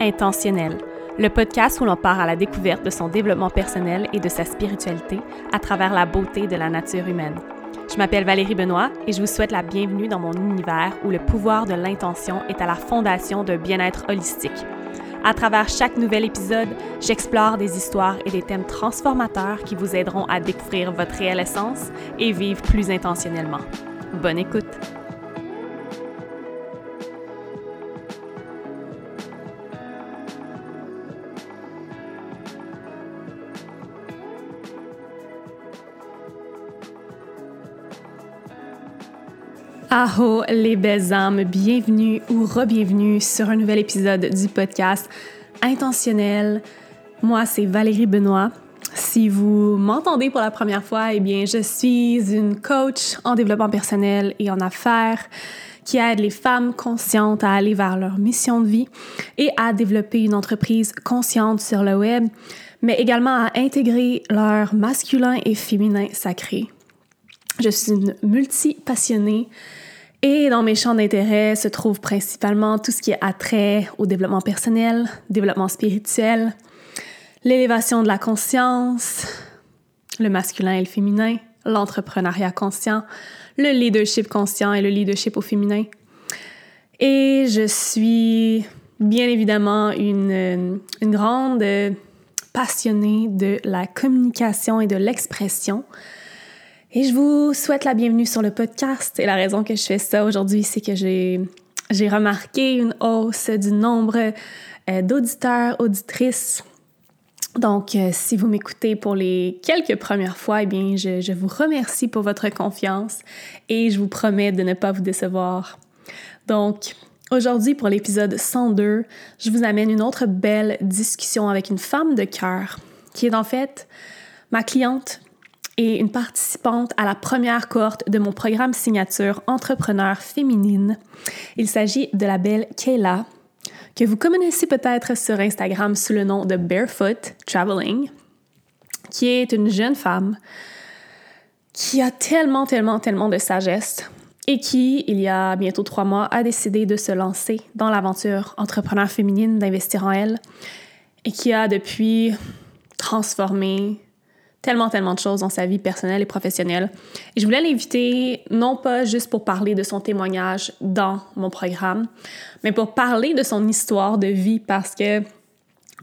Intentionnel, le podcast où l'on part à la découverte de son développement personnel et de sa spiritualité à travers la beauté de la nature humaine. Je m'appelle Valérie Benoît et je vous souhaite la bienvenue dans mon univers où le pouvoir de l'intention est à la fondation d'un bien-être holistique. À travers chaque nouvel épisode, j'explore des histoires et des thèmes transformateurs qui vous aideront à découvrir votre réelle essence et vivre plus intentionnellement. Bonne écoute! Aho les belles âmes, bienvenue ou re-bienvenue sur un nouvel épisode du podcast Intentionnel. Moi, c'est Valérie Benoît. Si vous m'entendez pour la première fois, eh bien, je suis une coach en développement personnel et en affaires qui aide les femmes conscientes à aller vers leur mission de vie et à développer une entreprise consciente sur le web, mais également à intégrer leur masculin et féminin sacré. Je suis une multi-passionnée et dans mes champs d'intérêt se trouve principalement tout ce qui est attrait au développement personnel, développement spirituel, l'élévation de la conscience, le masculin et le féminin, l'entrepreneuriat conscient, le leadership conscient et le leadership au féminin. Et je suis bien évidemment une, une grande passionnée de la communication et de l'expression. Et je vous souhaite la bienvenue sur le podcast. Et la raison que je fais ça aujourd'hui, c'est que j'ai, j'ai remarqué une hausse du nombre euh, d'auditeurs, auditrices. Donc, euh, si vous m'écoutez pour les quelques premières fois, eh bien, je, je vous remercie pour votre confiance et je vous promets de ne pas vous décevoir. Donc, Aujourd'hui, pour l'épisode 102, je vous amène une autre belle discussion avec une femme de cœur qui est en fait ma cliente et une participante à la première cohorte de mon programme signature Entrepreneur féminine. Il s'agit de la belle Kayla, que vous connaissez peut-être sur Instagram sous le nom de Barefoot Traveling, qui est une jeune femme qui a tellement, tellement, tellement de sagesse et qui, il y a bientôt trois mois, a décidé de se lancer dans l'aventure entrepreneur féminine, d'investir en elle, et qui a depuis transformé tellement, tellement de choses dans sa vie personnelle et professionnelle. Et je voulais l'inviter, non pas juste pour parler de son témoignage dans mon programme, mais pour parler de son histoire de vie parce que,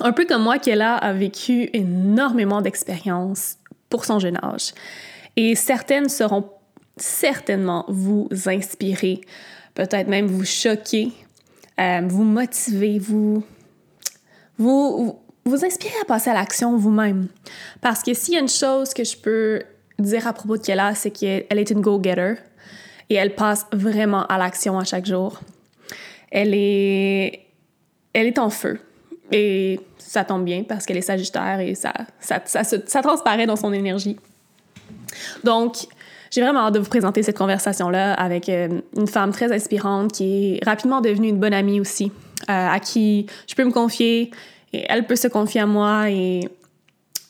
un peu comme moi, Kella a vécu énormément d'expériences pour son jeune âge. Et certaines seront certainement vous inspirer, peut-être même vous choquer, euh, vous motiver, vous, vous, vous inspirer à passer à l'action vous-même. Parce que s'il y a une chose que je peux dire à propos de Kella, c'est qu'elle est une go-getter et elle passe vraiment à l'action à chaque jour. Elle est, elle est en feu. Et ça tombe bien parce qu'elle est sagittaire et ça, ça, ça, transparaît dans son énergie. Donc, j'ai vraiment hâte de vous présenter cette conversation-là avec euh, une femme très inspirante qui est rapidement devenue une bonne amie aussi, euh, à qui je peux me confier, elle peut se confier à moi et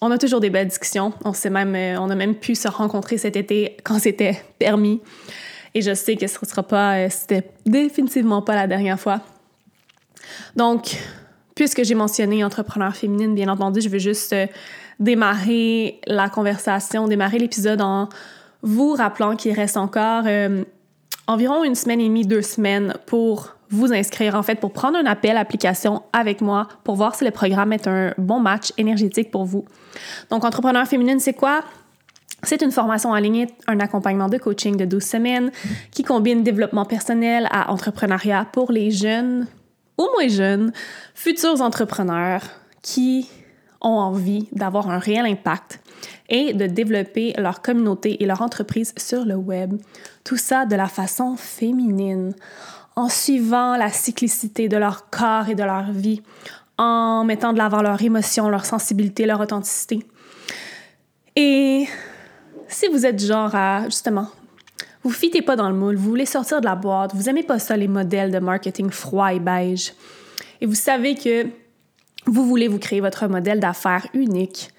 on a toujours des belles discussions. On, sait même, euh, on a même pu se rencontrer cet été quand c'était permis. Et je sais que ce ne sera pas, euh, c'était définitivement pas la dernière fois. Donc, puisque j'ai mentionné entrepreneur féminine, bien entendu, je veux juste euh, démarrer la conversation, démarrer l'épisode en vous rappelant qu'il reste encore environ une semaine et demie, deux semaines pour vous inscrire, en fait, pour prendre un appel application avec moi pour voir si le programme est un bon match énergétique pour vous. Donc, Entrepreneur féminine, c'est quoi? C'est une formation en ligne, un accompagnement de coaching de 12 semaines qui combine développement personnel à entrepreneuriat pour les jeunes ou moins jeunes, futurs entrepreneurs qui ont envie d'avoir un réel impact et de développer leur communauté et leur entreprise sur le web. Tout ça de la façon féminine en suivant la cyclicité de leur corps et de leur vie, en mettant de l'avant leurs émotions, leur sensibilité, leur authenticité. Et si vous êtes genre à, justement, vous fitez pas dans le moule, vous voulez sortir de la boîte, vous aimez pas ça les modèles de marketing froid et beige, et vous savez que vous voulez vous créer votre modèle d'affaires unique,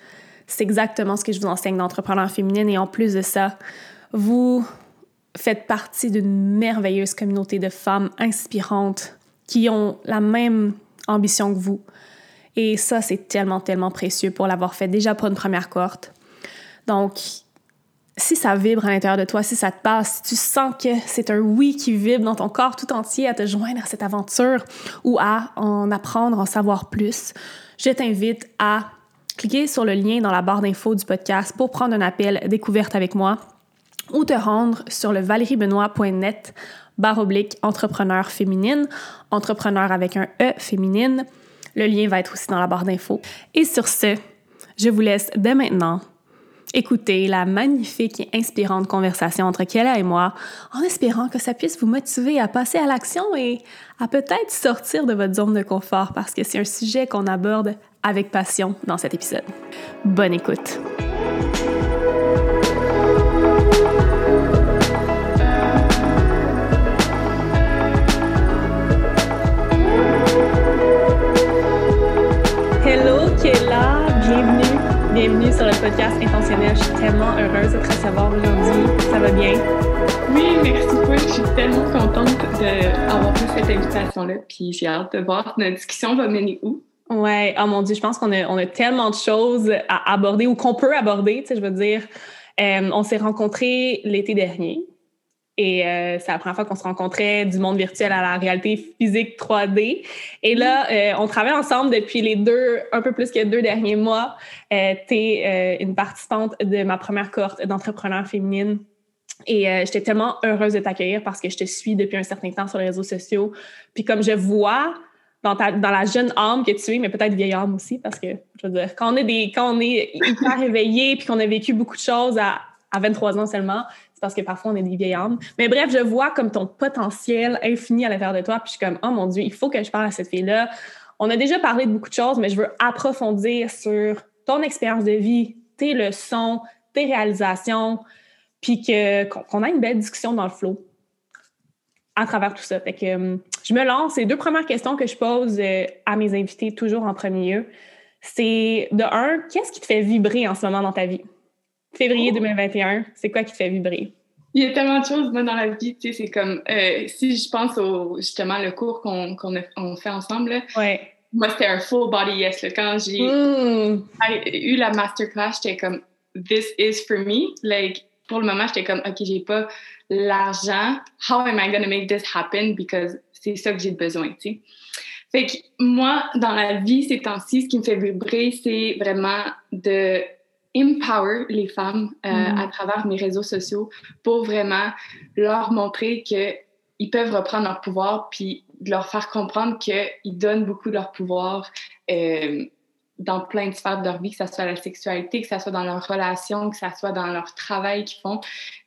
c'est exactement ce que je vous enseigne d'entrepreneur féminine, et en plus de ça, vous faites partie d'une merveilleuse communauté de femmes inspirantes qui ont la même ambition que vous. Et ça, c'est tellement, tellement précieux pour l'avoir fait déjà pour une première cohorte. Donc, si ça vibre à l'intérieur de toi, si ça te passe, si tu sens que c'est un oui qui vibre dans ton corps tout entier à te joindre à cette aventure ou à en apprendre, en savoir plus, je t'invite à cliquer sur le lien dans la barre d'infos du podcast pour prendre un appel découverte avec moi ou te rendre sur le barre oblique entrepreneur féminine, entrepreneur avec un E féminine. Le lien va être aussi dans la barre d'infos. Et sur ce, je vous laisse dès maintenant écouter la magnifique et inspirante conversation entre Kella et moi, en espérant que ça puisse vous motiver à passer à l'action et à peut-être sortir de votre zone de confort parce que c'est un sujet qu'on aborde avec passion dans cet épisode. Bonne écoute! Bienvenue sur le podcast Intentionnel. Je suis tellement heureuse de te recevoir aujourd'hui. Ça va bien? Oui, merci beaucoup. Je suis tellement contente d'avoir fait cette invitation-là. Puis j'ai hâte de voir notre discussion va mener où. Ouais, oh mon Dieu, je pense qu'on a, on a tellement de choses à aborder ou qu'on peut aborder, tu sais, je veux dire. Euh, on s'est rencontrés l'été dernier. Et euh, c'est la première fois qu'on se rencontrait du monde virtuel à la réalité physique 3D. Et là, euh, on travaille ensemble depuis les deux, un peu plus que deux derniers mois. Euh, tu es une participante de ma première cohorte d'entrepreneurs féminines. Et j'étais tellement heureuse de t'accueillir parce que je te suis depuis un certain temps sur les réseaux sociaux. Puis comme je vois dans, ta, dans la jeune âme que tu es, mais peut-être vieille âme aussi, parce que, je veux dire, quand on est, des, quand on est hyper réveillé puis qu'on a vécu beaucoup de choses à, à 23 ans seulement, c'est parce que parfois on est des vieilles âmes. Mais bref, je vois comme ton potentiel infini à l'intérieur de toi, puis je suis comme, oh mon Dieu, il faut que je parle à cette fille-là. On a déjà parlé de beaucoup de choses, mais je veux approfondir sur ton expérience de vie, tes leçons, tes réalisations, puis qu'on ait une belle discussion dans le flow à travers tout ça. Fait que hum, je me lance. Les deux premières questions que je pose euh, à mes invités, toujours en premier lieu, c'est de un, qu'est-ce qui te fait vibrer en ce moment dans ta vie? Février 2021, c'est quoi qui te fait vibrer? Il y a tellement de choses, moi, dans la vie, tu sais, c'est comme, euh, si je pense au, justement, le cours qu'on fait ensemble, ouais. moi, c'était un full body yes, Quand j'ai hmm. eu la masterclass, j'étais comme, this is for me. Like, pour le moment, j'étais comme, OK, j'ai pas l'argent. How am I going to make this happen? Because c'est ça que j'ai besoin, tu sais. Fait que moi, dans la vie, ces temps-ci, ce qui me fait vibrer, c'est vraiment de empower les femmes euh, mm. à travers mes réseaux sociaux pour vraiment leur montrer qu'ils peuvent reprendre leur pouvoir, puis leur faire comprendre qu'ils donnent beaucoup de leur pouvoir euh, dans plein de sphères de leur vie, que ce soit la sexualité, que ce soit dans leurs relations, que ce soit dans leur travail qu'ils font.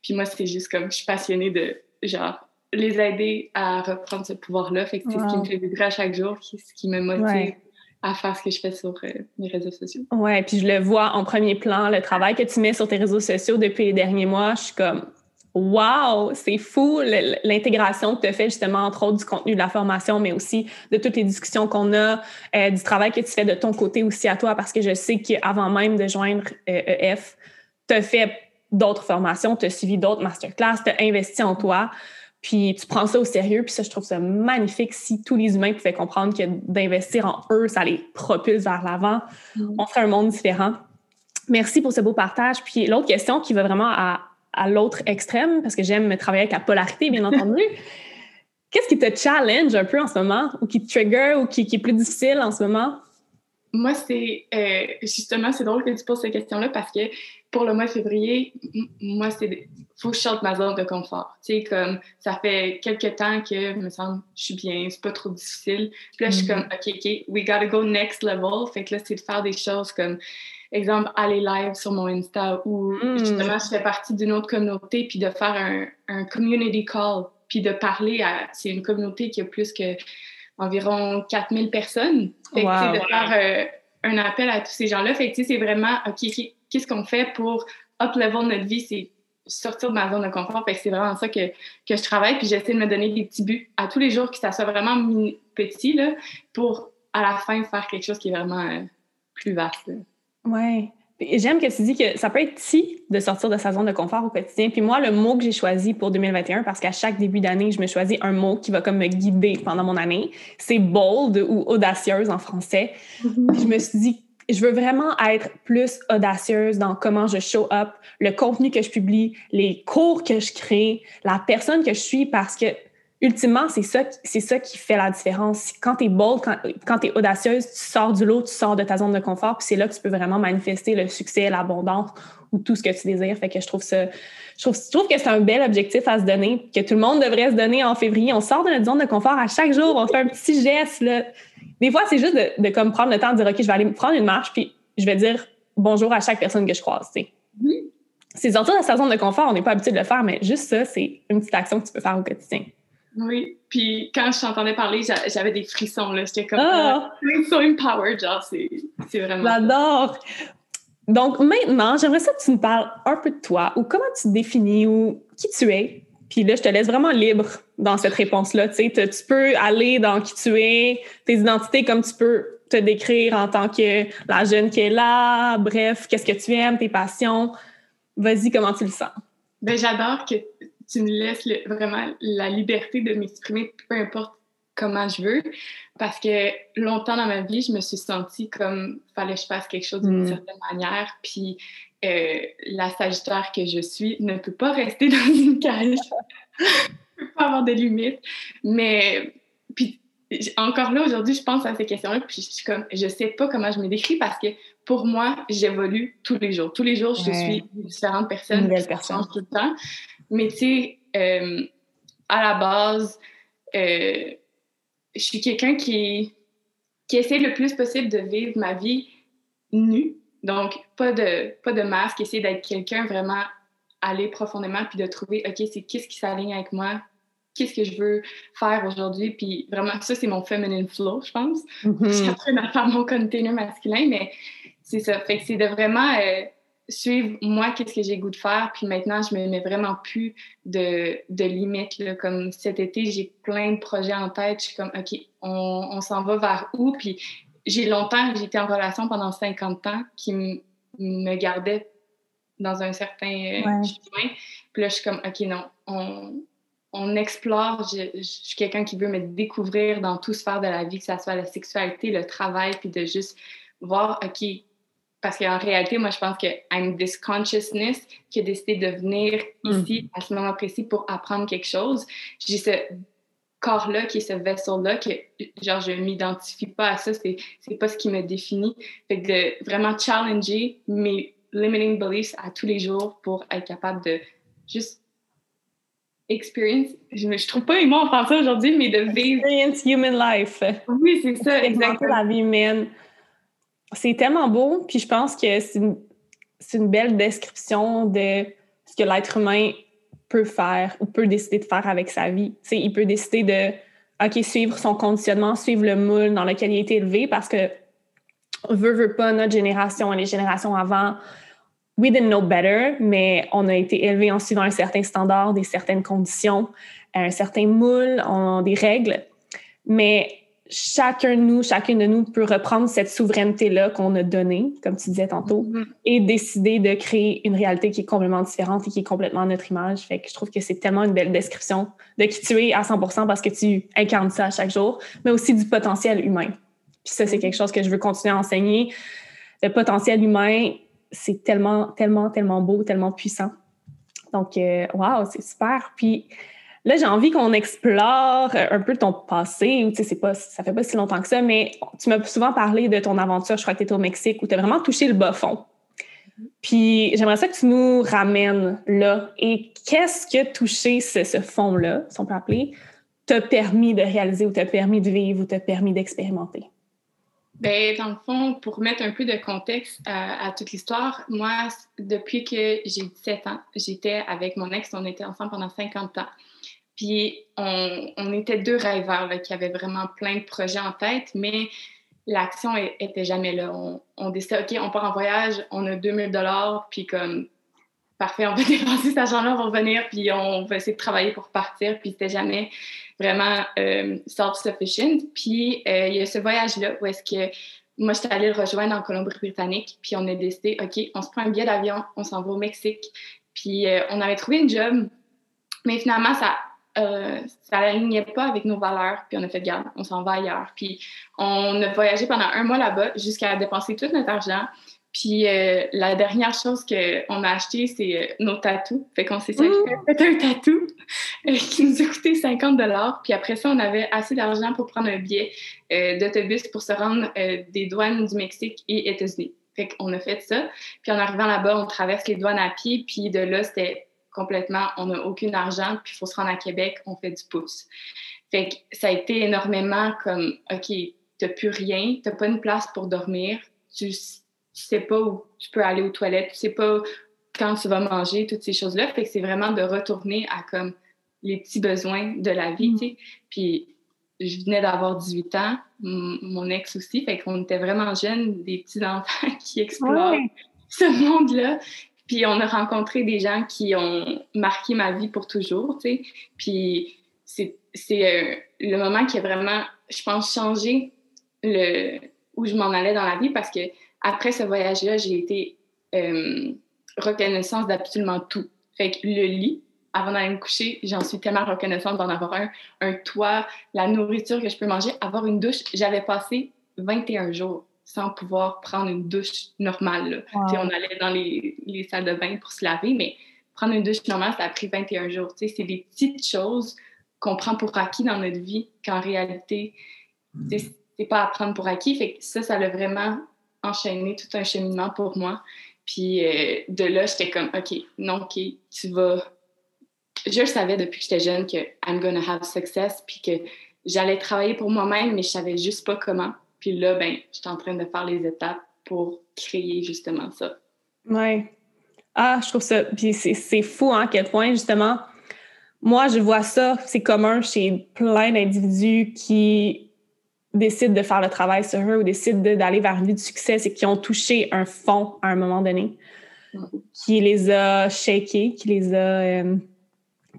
Puis moi, c'est juste comme, je suis passionnée de, genre, les aider à reprendre ce pouvoir-là. Fait que c'est ce qui me fait vibrer à chaque jour, ce qui me motive à faire ce que je fais sur euh, mes réseaux sociaux. Ouais, puis je le vois en premier plan, le travail que tu mets sur tes réseaux sociaux depuis les derniers mois. Je suis comme, wow, c'est fou l'intégration que tu as fait justement, entre autres, du contenu de la formation, mais aussi de toutes les discussions qu'on a, euh, du travail que tu fais de ton côté aussi à toi, parce que je sais qu'avant même de joindre EF, tu as fait d'autres formations, tu as suivi d'autres masterclass, tu as investi en toi. Puis tu prends ça au sérieux, puis ça, je trouve ça magnifique. Si tous les humains pouvaient comprendre que d'investir en eux, ça les propulse vers l'avant, mm. on ferait un monde différent. Merci pour ce beau partage. Puis l'autre question qui va vraiment à, à l'autre extrême, parce que j'aime travailler avec la polarité, bien entendu. Qu'est-ce qui te challenge un peu en ce moment, ou qui te trigger, ou qui, qui est plus difficile en ce moment? Moi, c'est euh, justement, c'est drôle que tu poses cette question-là parce que pour le mois de février, moi, c'est faut que je sorte ma zone de confort. Tu sais, comme ça fait quelques temps que, me semble, je suis bien, c'est pas trop difficile. Puis là, je suis mm-hmm. comme, OK, OK, we gotta go next level. Fait que là, c'est de faire des choses comme, exemple, aller live sur mon Insta ou mm. justement, je fais partie d'une autre communauté, puis de faire un, un community call, puis de parler à. C'est une communauté qui a plus que environ 4000 personnes. Fait que, de faire euh, un appel à tous ces gens-là. Fait que, c'est vraiment, OK, qu'est-ce qu'on fait pour up-level notre vie? C'est sortir de ma zone de confort. Fait que c'est vraiment ça que, que je travaille. Puis j'essaie de me donner des petits buts à tous les jours, que ça soit vraiment petit, là, pour à la fin faire quelque chose qui est vraiment euh, plus vaste. Oui. J'aime que tu dis que ça peut être si de sortir de sa zone de confort au quotidien. Puis moi, le mot que j'ai choisi pour 2021, parce qu'à chaque début d'année, je me choisis un mot qui va comme me guider pendant mon année, c'est bold ou audacieuse en français. Mm-hmm. Je me suis dit, je veux vraiment être plus audacieuse dans comment je show up, le contenu que je publie, les cours que je crée, la personne que je suis, parce que ultimement, c'est ça, c'est ça qui fait la différence. Quand tu es bold, quand, tu es audacieuse, tu sors du lot, tu sors de ta zone de confort, puis c'est là que tu peux vraiment manifester le succès, l'abondance ou tout ce que tu désires. Fait que je trouve ça, je trouve que c'est un bel objectif à se donner, que tout le monde devrait se donner en février. On sort de notre zone de confort à chaque jour, on fait un petit geste. Là. Des fois, c'est juste de, de, comme prendre le temps de dire, OK, je vais aller prendre une marche, puis je vais dire bonjour à chaque personne que je croise. C'est sortir de sa zone de confort, on n'est pas habitué de le faire, mais juste ça, c'est une petite action que tu peux faire au quotidien. Oui, puis quand je t'entendais parler, j'avais des frissons, là. J'étais comme, ah! so empowered, genre, c'est vraiment... J'adore! Donc, maintenant, j'aimerais ça que tu nous parles un peu de toi, ou comment tu te définis, ou qui tu es. Puis là, je te laisse vraiment libre dans cette réponse-là. Tu peux aller dans qui tu es, tes identités, comme tu peux te décrire en tant que la jeune qui est là, bref, qu'est-ce que tu aimes, tes passions? Vas-y, comment tu le sens? Ben, j'adore que tu me laisses vraiment la liberté de m'exprimer peu importe comment je veux. Parce que longtemps dans ma vie, je me suis sentie comme fallait que je fasse quelque chose d'une mm. certaine manière. Puis euh, la Sagittaire que je suis ne peut pas rester dans une cage. ne peut pas avoir de limites. Mais puis encore là, aujourd'hui, je pense à ces questions-là, puis je suis comme, je sais pas comment je me décris parce que pour moi, j'évolue tous les jours. Tous les jours, je suis différentes personnes. Une nouvelle personne. tout le temps. Mais tu sais, euh, à la base, euh, je suis quelqu'un qui, qui essaie le plus possible de vivre ma vie nue. Donc, pas de, pas de masque, essayer d'être quelqu'un vraiment aller profondément puis de trouver, OK, c'est qu'est-ce qui s'aligne avec moi, qu'est-ce que je veux faire aujourd'hui? Puis vraiment, ça, c'est mon feminine flow, je pense. Je suis en train de faire mon container masculin, mais c'est ça. Fait que c'est de vraiment euh, suivre moi qu'est-ce que j'ai goût de faire puis maintenant je me mets vraiment plus de, de limites là. comme cet été j'ai plein de projets en tête je suis comme ok on, on s'en va vers où? Puis j'ai longtemps j'étais en relation pendant 50 ans qui me gardait dans un certain euh, chemin puis là je suis comme ok non on, on explore je, je suis quelqu'un qui veut me découvrir dans tout sphère de la vie que ce soit la sexualité le travail puis de juste voir ok parce qu'en réalité, moi, je pense que I'm this consciousness qui a décidé de venir mm. ici à ce moment précis pour apprendre quelque chose. J'ai ce corps-là, qui est ce vaisseau-là, que genre, je m'identifie pas à ça, c'est, c'est pas ce qui me définit. Fait que de vraiment challenger mes limiting beliefs à tous les jours pour être capable de juste experience, je, ne trouve pas les mots en français aujourd'hui, mais de vivre. Experience human life. Oui, c'est ça, exactement. la vie humaine c'est tellement beau, puis je pense que c'est une, belle description de ce que l'être humain peut faire ou peut décider de faire avec sa vie. sais, il peut décider de OK, suivre son conditionnement, suivre le moule dans lequel il a été élevé parce que veut, veut pas, notre génération et les générations avant, we didn't know better, mais on a été élevé en suivant un certain standard, des certaines conditions, un certain moule, des règles. Mais chacun de nous, chacune de nous peut reprendre cette souveraineté-là qu'on a donnée, comme tu disais tantôt, mm-hmm. et décider de créer une réalité qui est complètement différente et qui est complètement notre image. Fait que je trouve que c'est tellement une belle description de qui tu es à 100 parce que tu incarnes ça à chaque jour, mais aussi du potentiel humain. Puis ça, c'est mm-hmm. quelque chose que je veux continuer à enseigner. Le potentiel humain, c'est tellement, tellement, tellement beau, tellement puissant. Donc, euh, wow, c'est super. Puis, Là, j'ai envie qu'on explore un peu ton passé. Tu sais, pas, ça fait pas si longtemps que ça, mais tu m'as souvent parlé de ton aventure, je crois que tu étais au Mexique, où tu as vraiment touché le bas fond. Puis j'aimerais ça que tu nous ramènes là. Et qu'est-ce que toucher ce, ce fond-là, si on peut appeler, t'a permis de réaliser ou t'a permis de vivre ou t'a permis d'expérimenter? Bien, dans le fond, pour mettre un peu de contexte à, à toute l'histoire, moi, depuis que j'ai 17 ans, j'étais avec mon ex, on était ensemble pendant 50 ans. Puis on, était deux rêveurs qui avaient vraiment plein de projets en tête, mais l'action était jamais là. On, on, décidait, OK, on part en voyage, on a 2000 dollars, puis comme, parfait, on va dépenser cet argent-là, on va revenir, puis on va essayer de travailler pour partir, puis c'était jamais vraiment euh, self-sufficient. Puis euh, il y a ce voyage-là où est-ce que moi, j'étais allée le rejoindre en Colombie-Britannique, puis on a décidé, OK, on se prend un billet d'avion, on s'en va au Mexique. Puis euh, on avait trouvé une job, mais finalement, ça euh, ça n'alignait pas avec nos valeurs, puis on a fait garde, on s'en va ailleurs. Puis on a voyagé pendant un mois là-bas jusqu'à dépenser tout notre argent. Puis euh, la dernière chose qu'on a acheté, c'est euh, nos tatous. Fait qu'on s'est fait un tatou qui nous a coûté 50 Puis après ça, on avait assez d'argent pour prendre un billet d'autobus pour se rendre des douanes du Mexique et États-Unis. Fait qu'on a fait ça. Puis en arrivant là-bas, on traverse les douanes à pied. Puis de là, c'était complètement, on n'a aucun argent, puis il faut se rendre à Québec, on fait du pouce. Fait que ça a été énormément comme, OK, t'as plus rien, t'as pas une place pour dormir, tu, sais pas où tu peux aller aux toilettes, tu sais pas quand tu vas manger, toutes ces choses-là. Fait que c'est vraiment de retourner à comme les petits besoins de la vie, tu sais. Puis je venais d'avoir 18 ans, mon ex aussi, fait qu'on était vraiment jeunes, des petits enfants qui explorent ce monde-là. Puis on a rencontré des gens qui ont marqué ma vie pour toujours, tu sais. Puis c'est euh, le moment qui a vraiment, je pense, changé le, où je m'en allais dans la vie parce que après ce voyage-là, j'ai été euh, reconnaissance d'absolument tout. Fait que le lit, avant d'aller me coucher, j'en suis tellement reconnaissante d'en avoir un, un toit, la nourriture que je peux manger, avoir une douche. J'avais passé 21 jours sans pouvoir prendre une douche normale. On allait dans les, les, salles de bain pour se laver, mais prendre une douche normale, ça a pris 21 jours. C'est des petites choses qu'on prend pour acquis dans notre vie, qu'en réalité, c'est pas à prendre pour acquis. Fait que ça, ça a vraiment enchaîné tout un cheminement pour moi. Puis euh, de là, j'étais comme, OK, non, OK, tu vas... Je savais depuis que j'étais jeune que I'm gonna have success, puis que j'allais travailler pour moi-même, mais je savais juste pas comment. Puis là, ben, je suis en train de faire les étapes pour créer justement ça. Oui. Ah, je trouve ça. Puis c'est fou, hein, à quel point, justement, moi, je vois ça, c'est commun chez plein d'individus qui décident de faire le travail sur eux ou décident d'aller vers une vie de succès, c'est qui ont touché un fond à un moment donné, qui les a shakés, qui les a euh,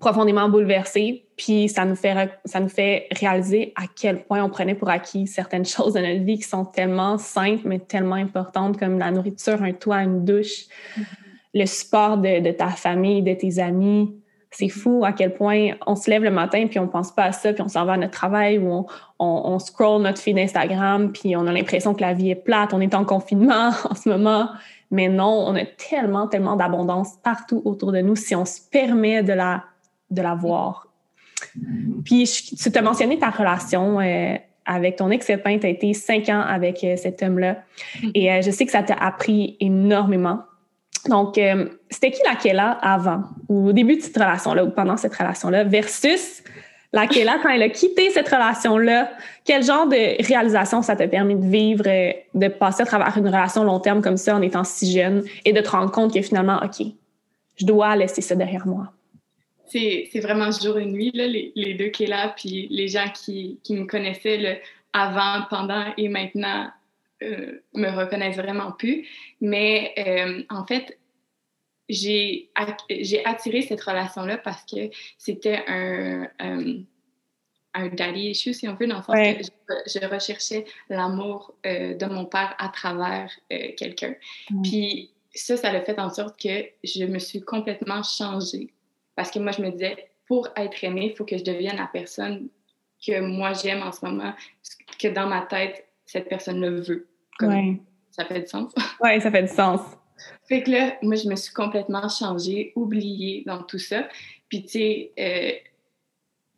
profondément bouleversés. Puis ça nous fait ça nous fait réaliser à quel point on prenait pour acquis certaines choses de notre vie qui sont tellement simples mais tellement importantes comme la nourriture, un toit, une douche, mm-hmm. le support de, ta famille, de tes amis. C'est fou à quel point on se lève le matin puis on pense pas à ça puis on s'en va à notre travail ou on, on, scroll notre feed Instagram puis on a l'impression que la vie est plate, on est en confinement en ce moment. Mais non, on a tellement, tellement d'abondance partout autour de nous si on se permet de la, de la voir puis, tu t'as mentionné ta relation euh, avec ton ex-copain. Tu as été cinq ans avec euh, cet homme-là. Mm-hmm. Et euh, je sais que ça t'a appris énormément. Donc, c'était qui la Kella avant, ou au début de cette relation-là, ou pendant cette relation-là, versus la Kella quand elle a quitté cette relation-là? Quel genre de réalisation ça t'a permis de vivre, de passer à travers une relation long terme comme ça en étant si jeune et de te rendre compte que finalement, OK, je dois laisser ça derrière moi? C'est vraiment jour et nuit, là, les, les, deux qui est là, puis les gens qui, qui me connaissaient avant, pendant et maintenant euh, me reconnaissent vraiment plus. Mais euh, en fait, j'ai attiré cette relation-là parce que c'était un, euh, un daddy issue, si on veut, dans le sens que je, recherchais l'amour de mon père à travers quelqu'un. Puis ça, ça a fait en sorte que je me suis complètement changée parce que moi, je me disais, pour être aimée, il faut que je devienne la personne que moi j'aime en ce moment, que dans ma tête, cette personne le veut. Ça fait du sens? Oui, ça fait du sens. Fait que là, moi, je me suis complètement changée, oubliée dans tout ça. Puis, tu sais, euh,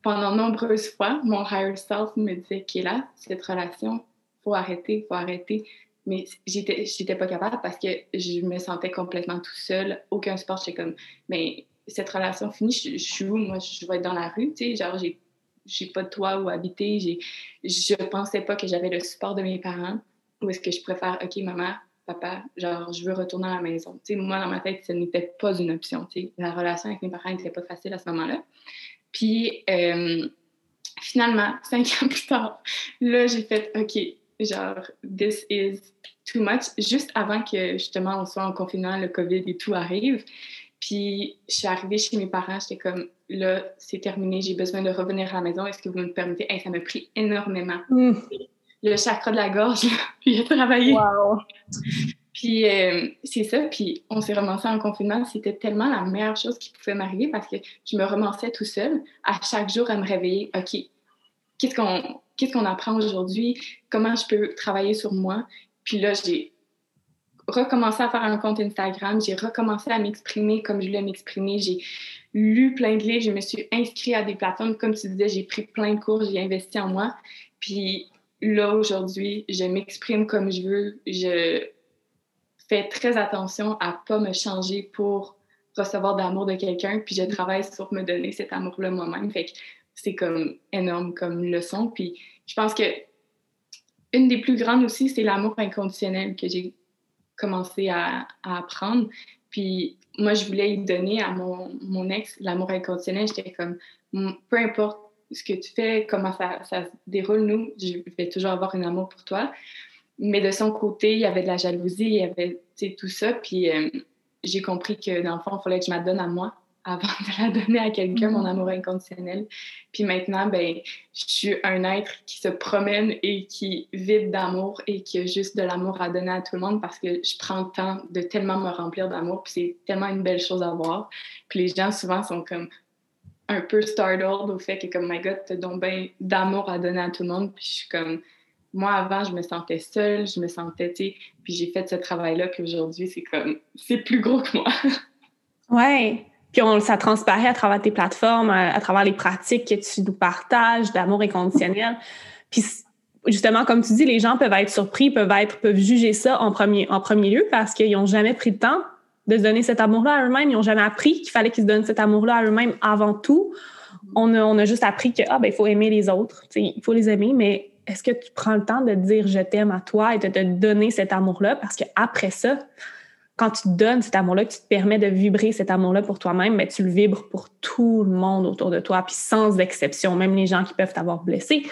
pendant nombreuses fois, mon higher self me disait qu'il là, cette relation, faut arrêter, faut arrêter. Mais j'étais, j'étais pas capable parce que je me sentais complètement tout seul, aucun support. J'étais comme, mais cette relation finie, je, suis où? Moi, je vais être dans la rue, tu sais, genre, j'ai, j'ai pas de toit où habiter, j'ai, je pensais pas que j'avais le support de mes parents, ou est-ce que je préfère, OK, maman, papa, genre, je veux retourner à la maison. Tu sais, moi, dans ma tête, ce n'était pas une option, tu sais. La relation avec mes parents n'était pas facile à ce moment-là. Puis, euh, finalement, cinq ans plus tard, là, j'ai fait, OK, genre, this is too much. Juste avant que, justement, on soit en confinement, le COVID et tout arrive, puis je suis arrivée chez mes parents, j'étais comme là, c'est terminé, j'ai besoin de revenir à la maison, est-ce que vous me permettez? ça m'a pris énormément. Mm. le chakra de la gorge, puis j'ai travaillé. Wow. Puis euh, c'est ça, puis on s'est ramassé en confinement. C'était tellement la meilleure chose qui pouvait m'arriver parce que je me ramassais tout seul à chaque jour à me réveiller. OK, qu'est-ce qu'on qu'est-ce qu'on apprend aujourd'hui? Comment je peux travailler sur moi? Puis là, j'ai recommencé à faire un compte Instagram. J'ai recommencé à m'exprimer comme je voulais m'exprimer. J'ai lu plein de livres. Je me suis inscrite à des plateformes. Comme tu disais, j'ai pris plein de cours. J'ai investi en moi. Puis là, aujourd'hui, je m'exprime comme je veux. Je fais très attention à pas me changer pour recevoir de l'amour de quelqu'un, puis je travaille sur me donner cet amour-là moi-même. Fait que c'est comme énorme comme leçon. Puis je pense que une des plus grandes aussi, c'est l'amour inconditionnel que j'ai commencé à, apprendre. Puis moi, je voulais y donner à mon, mon ex l'amour inconditionnel. J'étais comme, peu importe ce que tu fais, comment ça, ça se déroule, nous, je vais toujours avoir un amour pour toi. Mais de son côté, il y avait de la jalousie, il y avait tout ça. Puis euh, j'ai compris que dans le fond, il fallait que je m'adonne à moi avant de la donner à quelqu'un, mon mm-hmm. amour inconditionnel. Puis maintenant, ben, je suis un être qui se promène et qui vide d'amour et qui a juste de l'amour à donner à tout le monde parce que je prends le temps de tellement me remplir d'amour. Puis c'est tellement une belle chose à voir. Puis les gens souvent sont comme un peu startled au fait que, comme, my God, t'as donc bien d'amour à donner à tout le monde. Puis je suis comme, moi, avant, je me sentais seule, je me sentais, tu sais, puis j'ai fait ce travail-là, puis aujourd'hui, c'est comme, c'est plus gros que moi. ouais. Puis on, ça transparaît à travers tes plateformes, à, travers les pratiques que tu nous partages d'amour inconditionnel. Puis justement, comme tu dis, les gens peuvent être surpris, peuvent être, peuvent juger ça en premier, en premier lieu parce qu'ils n'ont jamais pris le temps de se donner cet amour-là à eux-mêmes. Ils n'ont jamais appris qu'il fallait qu'ils se donnent cet amour-là à eux-mêmes avant tout. On a, on a juste appris que, ah, ben, il faut aimer les autres. Il faut les aimer, mais est-ce que tu prends le temps de dire je t'aime à toi et de te donner cet amour-là? Parce qu'après ça, quand tu te donnes cet amour-là, tu te permets de vibrer cet amour-là pour toi-même, mais tu le vibres pour tout le monde autour de toi, puis sans exception, même les gens qui peuvent t'avoir blessé,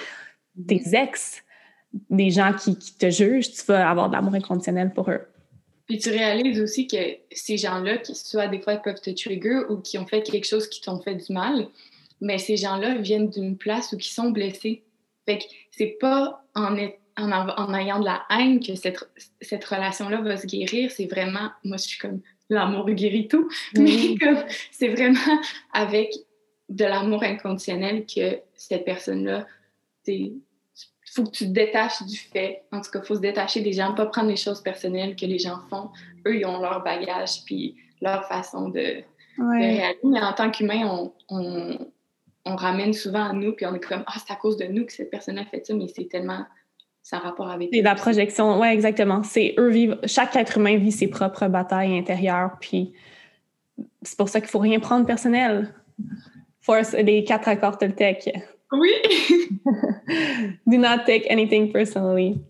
tes ex, des gens qui, te jugent, tu vas avoir de l'amour inconditionnel pour eux. Puis tu réalises aussi que ces gens-là, qui soit des fois peuvent te trigger ou qui ont fait quelque chose qui t'ont fait du mal, mais ces gens-là viennent d'une place où ils sont blessés. Fait que c'est pas en, en, en, ayant de la haine que cette, cette relation-là va se guérir. C'est vraiment, moi, je suis comme l'amour guérit tout, mais comme c'est vraiment avec de l'amour inconditionnel que cette personne-là, il faut que tu te détaches du fait. En tout cas, il faut se détacher des gens, pas prendre les choses personnelles que les gens font. Eux, ils ont leur bagage puis leur façon de, réaliser. Mais en tant qu'humain, on, on ramène souvent à nous, puis on est comme, ah, c'est à cause de nous que cette personne a fait ça, mais c'est tellement ça rapport avec. C'est la projection, oui, exactement. C'est eux vivent, chaque être humain vit ses propres batailles intérieures, puis c'est pour ça qu'il faut rien prendre personnel. Force les quatre accords Toltec. Oui! Do not take anything personally.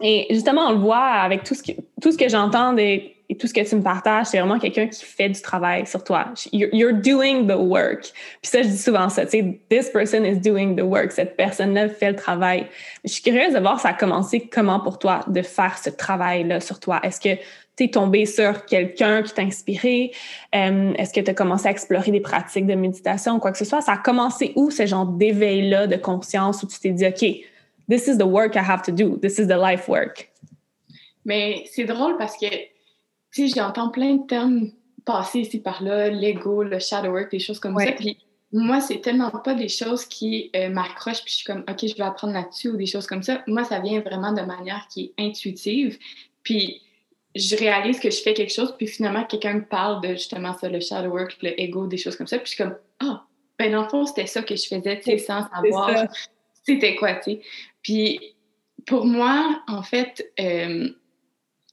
Et justement, on le voit avec tout ce que, tout ce que j'entends des et tout ce que tu me partages, c'est vraiment quelqu'un qui fait du travail sur toi. You're, doing the work. Puis ça, je dis souvent ça, tu sais, this person is doing the work. Cette personne-là fait le travail. Je suis curieuse de voir ça a commencé comment pour toi de faire ce travail-là sur toi. Est-ce que tu es tombé sur quelqu'un qui t'a inspiré? Est-ce que tu as commencé à explorer des pratiques de méditation ou quoi que ce soit? Ça a commencé où, ce genre d'éveil-là de conscience où tu t'es dit, OK, this is the work I have to do. This is the life work. Mais c'est drôle parce que tu sais, j'entends plein de termes passer ici par là, l'ego, le shadow work, des choses comme ça. Puis moi, c'est tellement pas des choses qui euh, m'accrochent, puis je suis comme, OK, je vais apprendre là-dessus ou des choses comme ça. Moi, ça vient vraiment de manière qui est intuitive. Puis je réalise que je fais quelque chose, puis finalement, quelqu'un me parle de justement ça, le shadow work, le ego, des choses comme ça. Puis je suis comme, ah, ben dans le fond, c'était ça que je faisais, tu sais, sans savoir c'était quoi, tu sais. Puis pour moi, en fait, euh,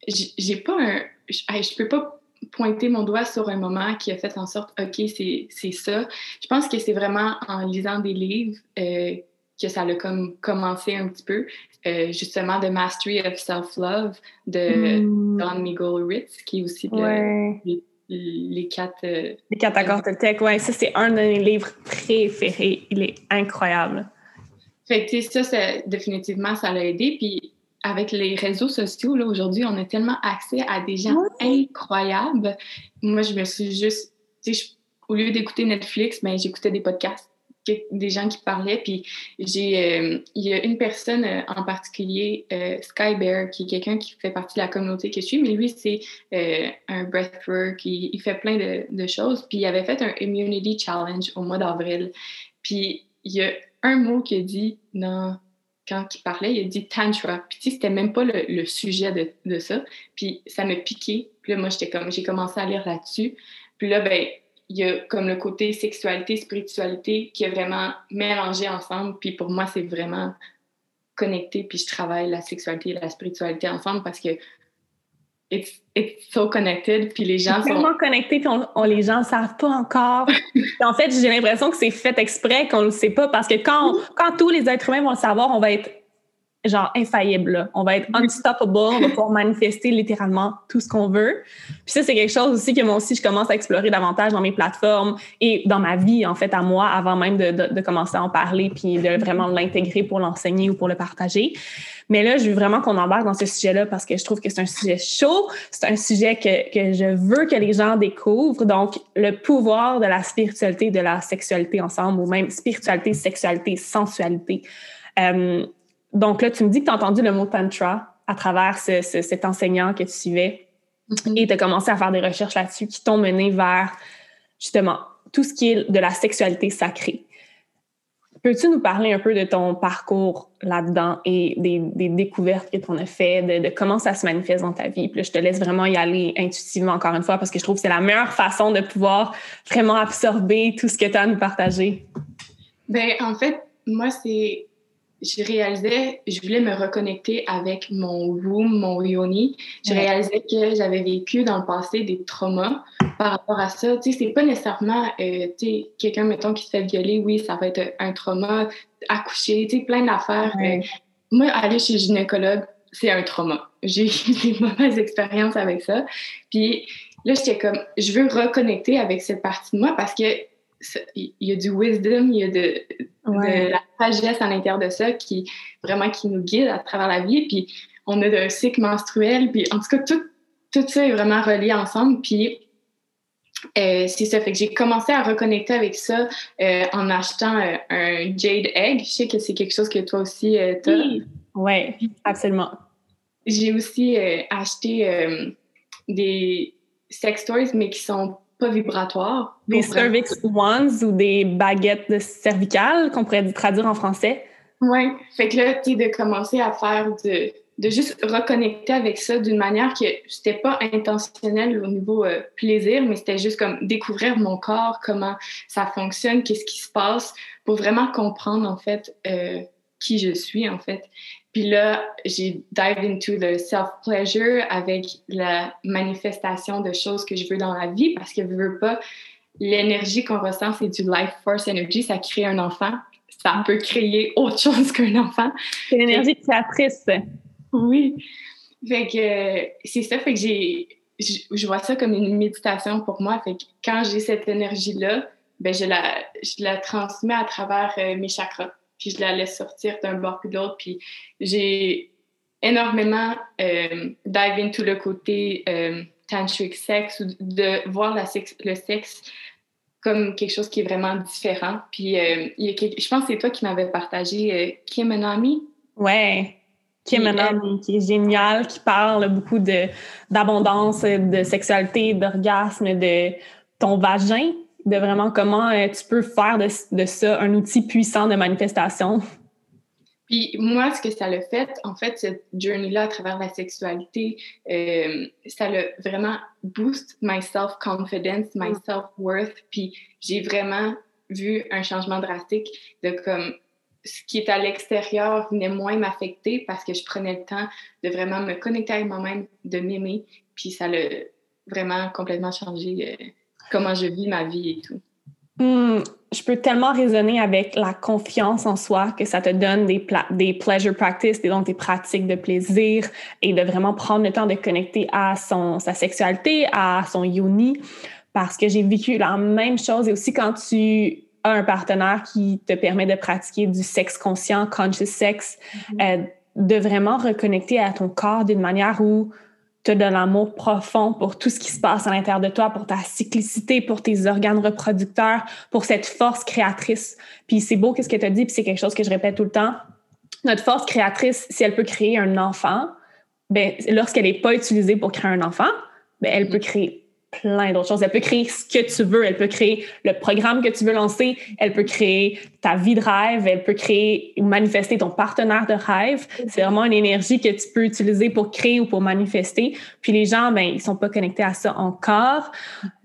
j'ai pas un je, ne peux pas pointer mon doigt sur un moment qui a fait en sorte, OK, c'est ça. Je pense que c'est vraiment en lisant des livres euh, que ça a comme commencé un petit peu. Euh, justement, The Mastery of Self-Love de mm. Don Miguel Ritz, qui est aussi les, quatre... Euh, les quatre accords de tech, ouais. Ça, c'est un de mes livres préférés. Il est incroyable. Fait que, ça, ça, définitivement, ça l'a aidé. Puis avec les réseaux sociaux, là, aujourd'hui, on a tellement accès à des gens incroyables. Moi, je me suis juste, tu sais, au lieu d'écouter Netflix, ben, j'écoutais des podcasts des gens qui parlaient. Puis j'ai, euh, il y a une personne euh, en particulier, euh, Sky Bear, qui est quelqu'un qui fait partie de la communauté que je suis, mais lui, c'est un breathwork, il, il fait plein de, de, choses. Puis il avait fait un Immunity Challenge au mois d'avril. Puis il y a un mot qu'il a dit dans quand il parlait, il a dit tantra. Puis, tu sais, c'était même pas le, sujet de, de, ça. Puis, ça m'a piqué. Puis là, moi, j'étais comme, j'ai commencé à lire là-dessus. Puis là, ben, il y a comme le côté sexualité, spiritualité qui est vraiment mélangé ensemble. Puis pour moi, c'est vraiment connecté. Puis je travaille la sexualité et la spiritualité ensemble parce que it's, it's so connected. Puis les gens sont. tellement connectés, puis on, les gens ne savent pas encore. en fait, j'ai l'impression que c'est fait exprès, qu'on ne le sait pas. Parce que quand, quand tous les êtres humains vont le savoir, on va être genre infaillible. On va être unstoppable, on va pouvoir manifester littéralement tout ce qu'on veut. Puis ça, c'est quelque chose aussi que moi aussi, je commence à explorer davantage dans mes plateformes et dans ma vie, en fait, à moi, avant même de, de, commencer à en parler puis de vraiment l'intégrer pour l'enseigner ou pour le partager. Mais là, je veux vraiment qu'on embarque dans ce sujet-là parce que je trouve que c'est un sujet chaud, c'est un sujet que, que je veux que les gens découvrent. Donc, le pouvoir de la spiritualité, de la sexualité ensemble, ou même spiritualité, sexualité, sensualité. Euh, donc là, tu me dis que tu as entendu le mot tantra à travers cet enseignant que tu suivais mm-hmm. et tu as commencé à faire des recherches là-dessus qui t'ont mené vers justement tout ce qui est de la sexualité sacrée. Peux-tu nous parler un peu de ton parcours là-dedans et des, découvertes que tu en as fait, de, comment ça se manifeste dans ta vie? Puis là, je te laisse vraiment y aller intuitivement encore une fois parce que je trouve que c'est la meilleure façon de pouvoir vraiment absorber tout ce que tu as à nous partager. Bien, en fait, moi, c'est je réalisais, je voulais me reconnecter avec mon womb, mon yoni. Je réalisais que j'avais vécu dans le passé des traumas par rapport à ça. Tu sais, c'est pas nécessairement, euh, tu sais, quelqu'un, mettons, qui se fait violer, oui, ça va être un trauma, accoucher, tu sais, plein d'affaires. Euh, moi, aller chez le gynécologue, c'est un trauma. J'ai eu des mauvaises expériences avec ça. Puis là, j'étais comme, je veux reconnecter avec cette partie de moi parce que il y a du wisdom, il y a de, de la sagesse à l'intérieur de ça qui vraiment qui nous guide à travers la vie. Puis on a un cycle menstruel. Puis en tout cas, tout, tout ça est vraiment relié ensemble. Puis euh, c'est ça. Fait que j'ai commencé à reconnecter avec ça euh, en achetant euh, un Jade Egg. Je sais que c'est quelque chose que toi aussi tu as. Oui, absolument. J'ai aussi acheté des sex toys, mais qui sont pas vibratoires. Des cervix ones ou des baguettes de cervicales qu'on pourrait traduire en français? Oui. Fait que là, tu de commencer à faire de, de juste reconnecter avec ça d'une manière que c'était pas intentionnel au niveau euh, plaisir, mais c'était juste comme découvrir mon corps, comment ça fonctionne, qu'est-ce qui se passe, pour vraiment comprendre en fait euh, qui je suis en fait. Puis là, j'ai dive into the self-pleasure avec la manifestation de choses que je veux dans la vie parce que je veux pas, l'énergie qu'on ressent, c'est du life force energy, ça crée un enfant. Ça peut créer autre chose qu'un enfant. C'est l'énergie créatrice. Oui. Fait que c'est ça, fait que j'ai, je, vois ça comme une méditation pour moi. Fait que quand j'ai cette énergie-là, ben je la, je la transmets à travers euh, mes chakras puis je la laisse sortir d'un bord puis de l'autre. Puis j'ai énormément euh, dive into le côté euh, tantric sex ou de voir la sexe, le sexe comme quelque chose qui est vraiment différent. Puis euh, il y a je pense que c'est toi qui m'avais partagé euh, Kim Anami. Ouais. Kim Anami, qui est génial, qui parle beaucoup de, d'abondance, de sexualité, d'orgasme, de ton vagin de vraiment comment euh, tu peux faire de, de, ça un outil puissant de manifestation. Puis moi, ce que ça l'a fait, en fait, cette journey-là à travers la sexualité, euh, ça l'a vraiment boost my self-confidence, my mm. self-worth. Puis j'ai vraiment vu un changement drastique de comme ce qui est à l'extérieur venait moins m'affecter parce que je prenais le temps de vraiment me connecter avec moi-même, de m'aimer. Puis ça l'a vraiment complètement changé. Comment je vis ma vie et tout. Hmm, je peux tellement raisonner avec la confiance en soi que ça te donne des, des pleasure practices, donc des pratiques de plaisir et de vraiment prendre le temps de connecter à son, sa sexualité, à son yoni, parce que j'ai vécu la même chose et aussi quand tu as un partenaire qui te permet de pratiquer du sexe conscient, conscious sex, mm-hmm. euh, de vraiment reconnecter à ton corps d'une manière où tu as de l'amour profond pour tout ce qui se passe à l'intérieur de toi, pour ta cyclicité, pour tes organes reproducteurs, pour cette force créatrice. Puis c'est beau qu'est-ce que tu as dit, puis c'est quelque chose que je répète tout le temps. Notre force créatrice, si elle peut créer un enfant, ben, lorsqu'elle n'est pas utilisée pour créer un enfant, ben, elle peut créer plein d'autres choses. Elle peut créer ce que tu veux, elle peut créer le programme que tu veux lancer, elle peut créer ta vie de rêve, elle peut créer ou manifester ton partenaire de rêve. C'est vraiment une énergie que tu peux utiliser pour créer ou pour manifester. Puis les gens, ben, ils sont pas connectés à ça encore,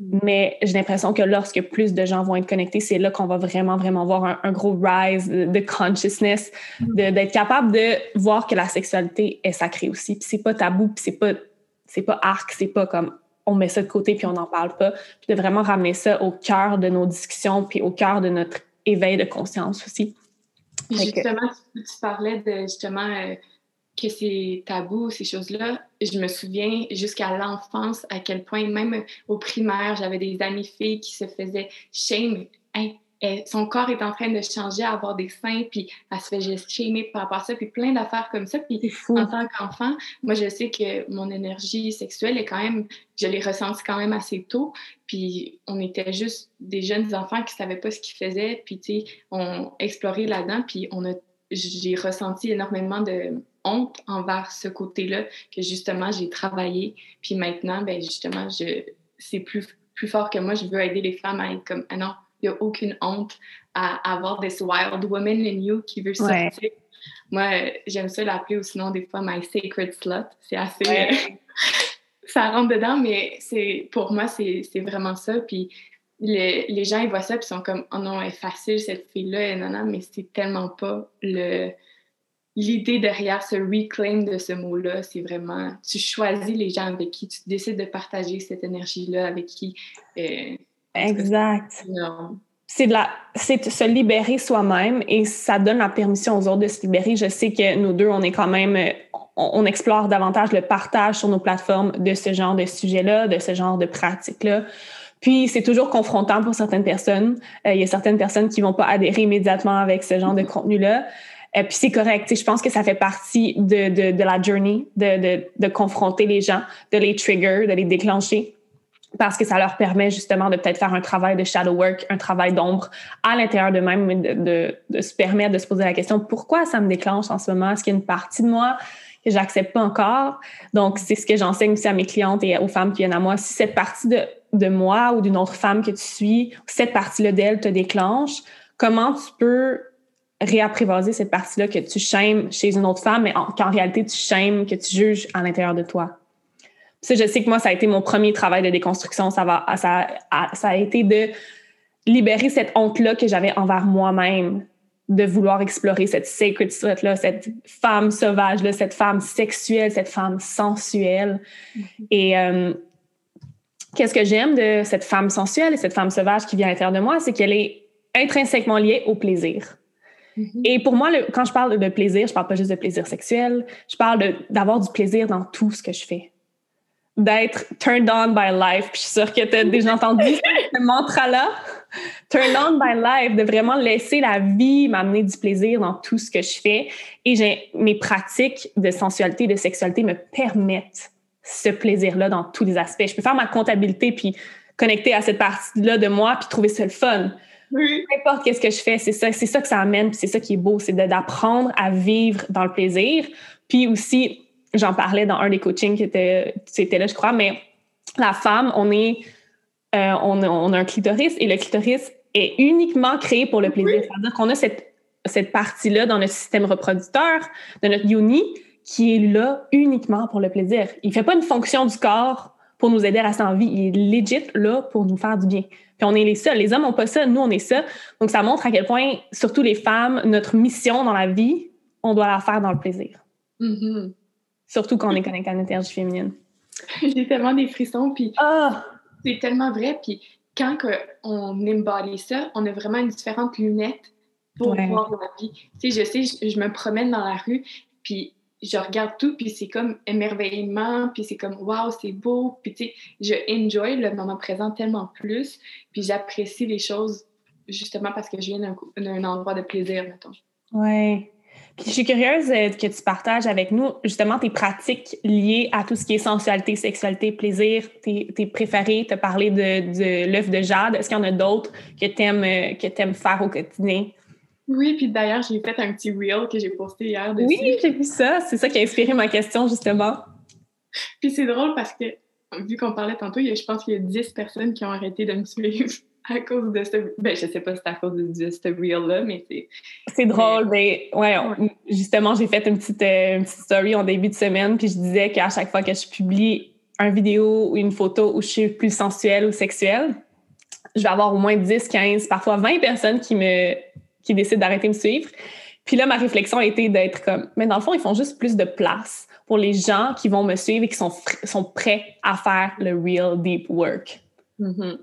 mais j'ai l'impression que lorsque plus de gens vont être connectés, c'est là qu'on va vraiment, vraiment voir un, gros rise de consciousness, d'être capable de voir que la sexualité est sacrée aussi. Puis c'est pas tabou, puis c'est pas c'est pas arc, c'est pas comme on met ça de côté puis on n'en parle pas. Puis de vraiment ramener ça au cœur de nos discussions puis au cœur de notre éveil de conscience aussi. Justement, tu, parlais de justement euh, que c'est tabou, ces choses-là. Je me souviens jusqu'à l'enfance à quel point, même au primaire, j'avais des amies filles qui se faisaient shame son corps est en train de changer, à avoir des seins, puis elle se fait shamer par rapport à ça, puis plein d'affaires comme ça. Puis en tant qu'enfant, moi, je sais que mon énergie sexuelle est quand même, je l'ai ressentie quand même assez tôt. Puis on était juste des jeunes enfants qui savaient pas ce qu'ils faisaient, puis tu sais, on explorait là-dedans, puis on a, j'ai ressenti énormément de honte envers ce côté-là que justement j'ai travaillé. Puis maintenant, ben justement, je, c'est plus plus fort que moi. Je veux aider les femmes à être comme, ah non, n'y a aucune honte à avoir this wild woman in you qui veut sortir. Moi, j'aime ça l'appeler ou sinon des fois my sacred slut. C'est assez. Ça rentre dedans, mais c'est pour moi, c'est vraiment ça. Puis les gens, ils voient ça, puis sont comme, oh non, elle est facile, cette fille-là, et non, non, mais c'est tellement pas le. L'idée derrière ce reclaim de ce mot-là, c'est vraiment, tu choisis les gens avec qui tu décides de partager cette énergie-là, avec qui euh, Exact. C'est de la, c'est se libérer soi-même et ça donne la permission aux autres de se libérer. Je sais que nous deux, on est quand même, on, explore davantage le partage sur nos plateformes de ce genre de sujet-là, de ce genre de pratiques-là. Puis c'est toujours confrontant pour certaines personnes. Euh, il y a certaines personnes qui vont pas adhérer immédiatement avec ce genre de mm-hmm. contenu-là. Et euh, puis c'est correct. Je pense que ça fait partie de, de, de la journey, de, de, de confronter les gens, de les trigger, de les déclencher parce que ça leur permet justement de peut-être faire un travail de shadow work, un travail d'ombre à l'intérieur d'eux-mêmes, de, de, se permettre de se poser la question pourquoi ça me déclenche en ce moment? Est-ce qu'il y a une partie de moi que j'accepte pas encore? Donc c'est ce que j'enseigne aussi à mes clientes et aux femmes qui viennent à moi. Si cette partie de, de moi ou d'une autre femme que tu suis, cette partie-là d'elle te déclenche, comment tu peux réapprivoiser cette partie-là que tu shames chez une autre femme, mais qu'en réalité tu shames, que tu juges à l'intérieur de toi? Je sais que moi, ça a été mon premier travail de déconstruction. Ça, va, ça, ça a été de libérer cette honte-là que j'avais envers moi-même, de vouloir explorer cette sacred slut-là, cette femme sauvage-là, cette femme sexuelle, cette femme sensuelle. Mm-hmm. Et euh, qu'est-ce que j'aime de cette femme sensuelle et cette femme sauvage qui vient à l'intérieur de moi, c'est qu'elle est intrinsèquement liée au plaisir. Mm-hmm. Et pour moi, quand je parle de plaisir, je parle pas juste de plaisir sexuel, je parle d'avoir du plaisir dans tout ce que je fais d'être turned on by life. Puis je suis sûre que tu as déjà entendu ce mantra-là. Turned on by life, de vraiment laisser la vie m'amener du plaisir dans tout ce que je fais. Et mes pratiques de sensualité, de sexualité me permettent ce plaisir-là dans tous les aspects. Je peux faire ma comptabilité puis connecter à cette partie-là de moi puis trouver ça le fun. Oui. Peu importe qu'est-ce que je fais, c'est ça, c'est ça que ça amène, c'est ça qui est beau, c'est d'apprendre à vivre dans le plaisir, puis aussi j'en parlais dans un des coachings qui était, là, je crois, mais la femme, on est, euh, on, a, un clitoris et le clitoris est uniquement créé pour le plaisir. C'est-à-dire qu'on a cette, cette partie-là dans notre système reproducteur, de notre yoni, qui est là uniquement pour le plaisir. Il fait pas une fonction du corps pour nous aider à rester en vie. Il est legit là pour nous faire du bien. Puis on est les seuls. Les hommes n'ont pas ça, nous, on est ça. Donc, ça montre à quel point, surtout les femmes, notre mission dans la vie, on doit la faire dans le plaisir. Mm-hmm. Surtout quand on est connecté à l'énergie féminine. J'ai tellement des frissons, puis ah! c'est tellement vrai. Puis quand on embody ça, on a vraiment une différente lunette pour voir la vie. Tu sais, je sais, je, me promène dans la rue, puis je regarde tout, puis c'est comme émerveillement, puis c'est comme waouh, c'est beau, puis tu sais, je enjoy le moment présent tellement plus, puis j'apprécie les choses justement parce que je viens d'un endroit de plaisir, mettons. Ouais. Puis je suis curieuse euh, que tu partages avec nous justement tes pratiques liées à tout ce qui est sensualité, sexualité, plaisir, tes, tes préférés, te parler de, de l'œuf de jade. Est-ce qu'il y en a d'autres que tu aimes, euh, que aimes faire au quotidien? Oui, puis d'ailleurs, j'ai fait un petit reel que j'ai posté hier dessus. Oui, j'ai vu ça. C'est ça qui a inspiré ma question, justement. Puis c'est drôle parce que, vu qu'on parlait tantôt, je pense qu'il y a 10 personnes qui ont arrêté de me suivre à cause de ce. Ben, je sais pas si c'est à cause de, ce reel-là, mais c'est. C'est drôle, mais ouais, justement, j'ai fait une petite, euh, une petite story en début de semaine, puis je disais qu'à chaque fois que je publie une vidéo ou une photo où je suis plus sensuelle ou sexuelle, je vais avoir au moins 10, 15, parfois 20 personnes qui me qui décident d'arrêter de me suivre. Puis là, ma réflexion a été d'être comme, mais dans le fond, ils font juste plus de place pour les gens qui vont me suivre et qui sont, sont prêts à faire le real deep work. Mm-hmm.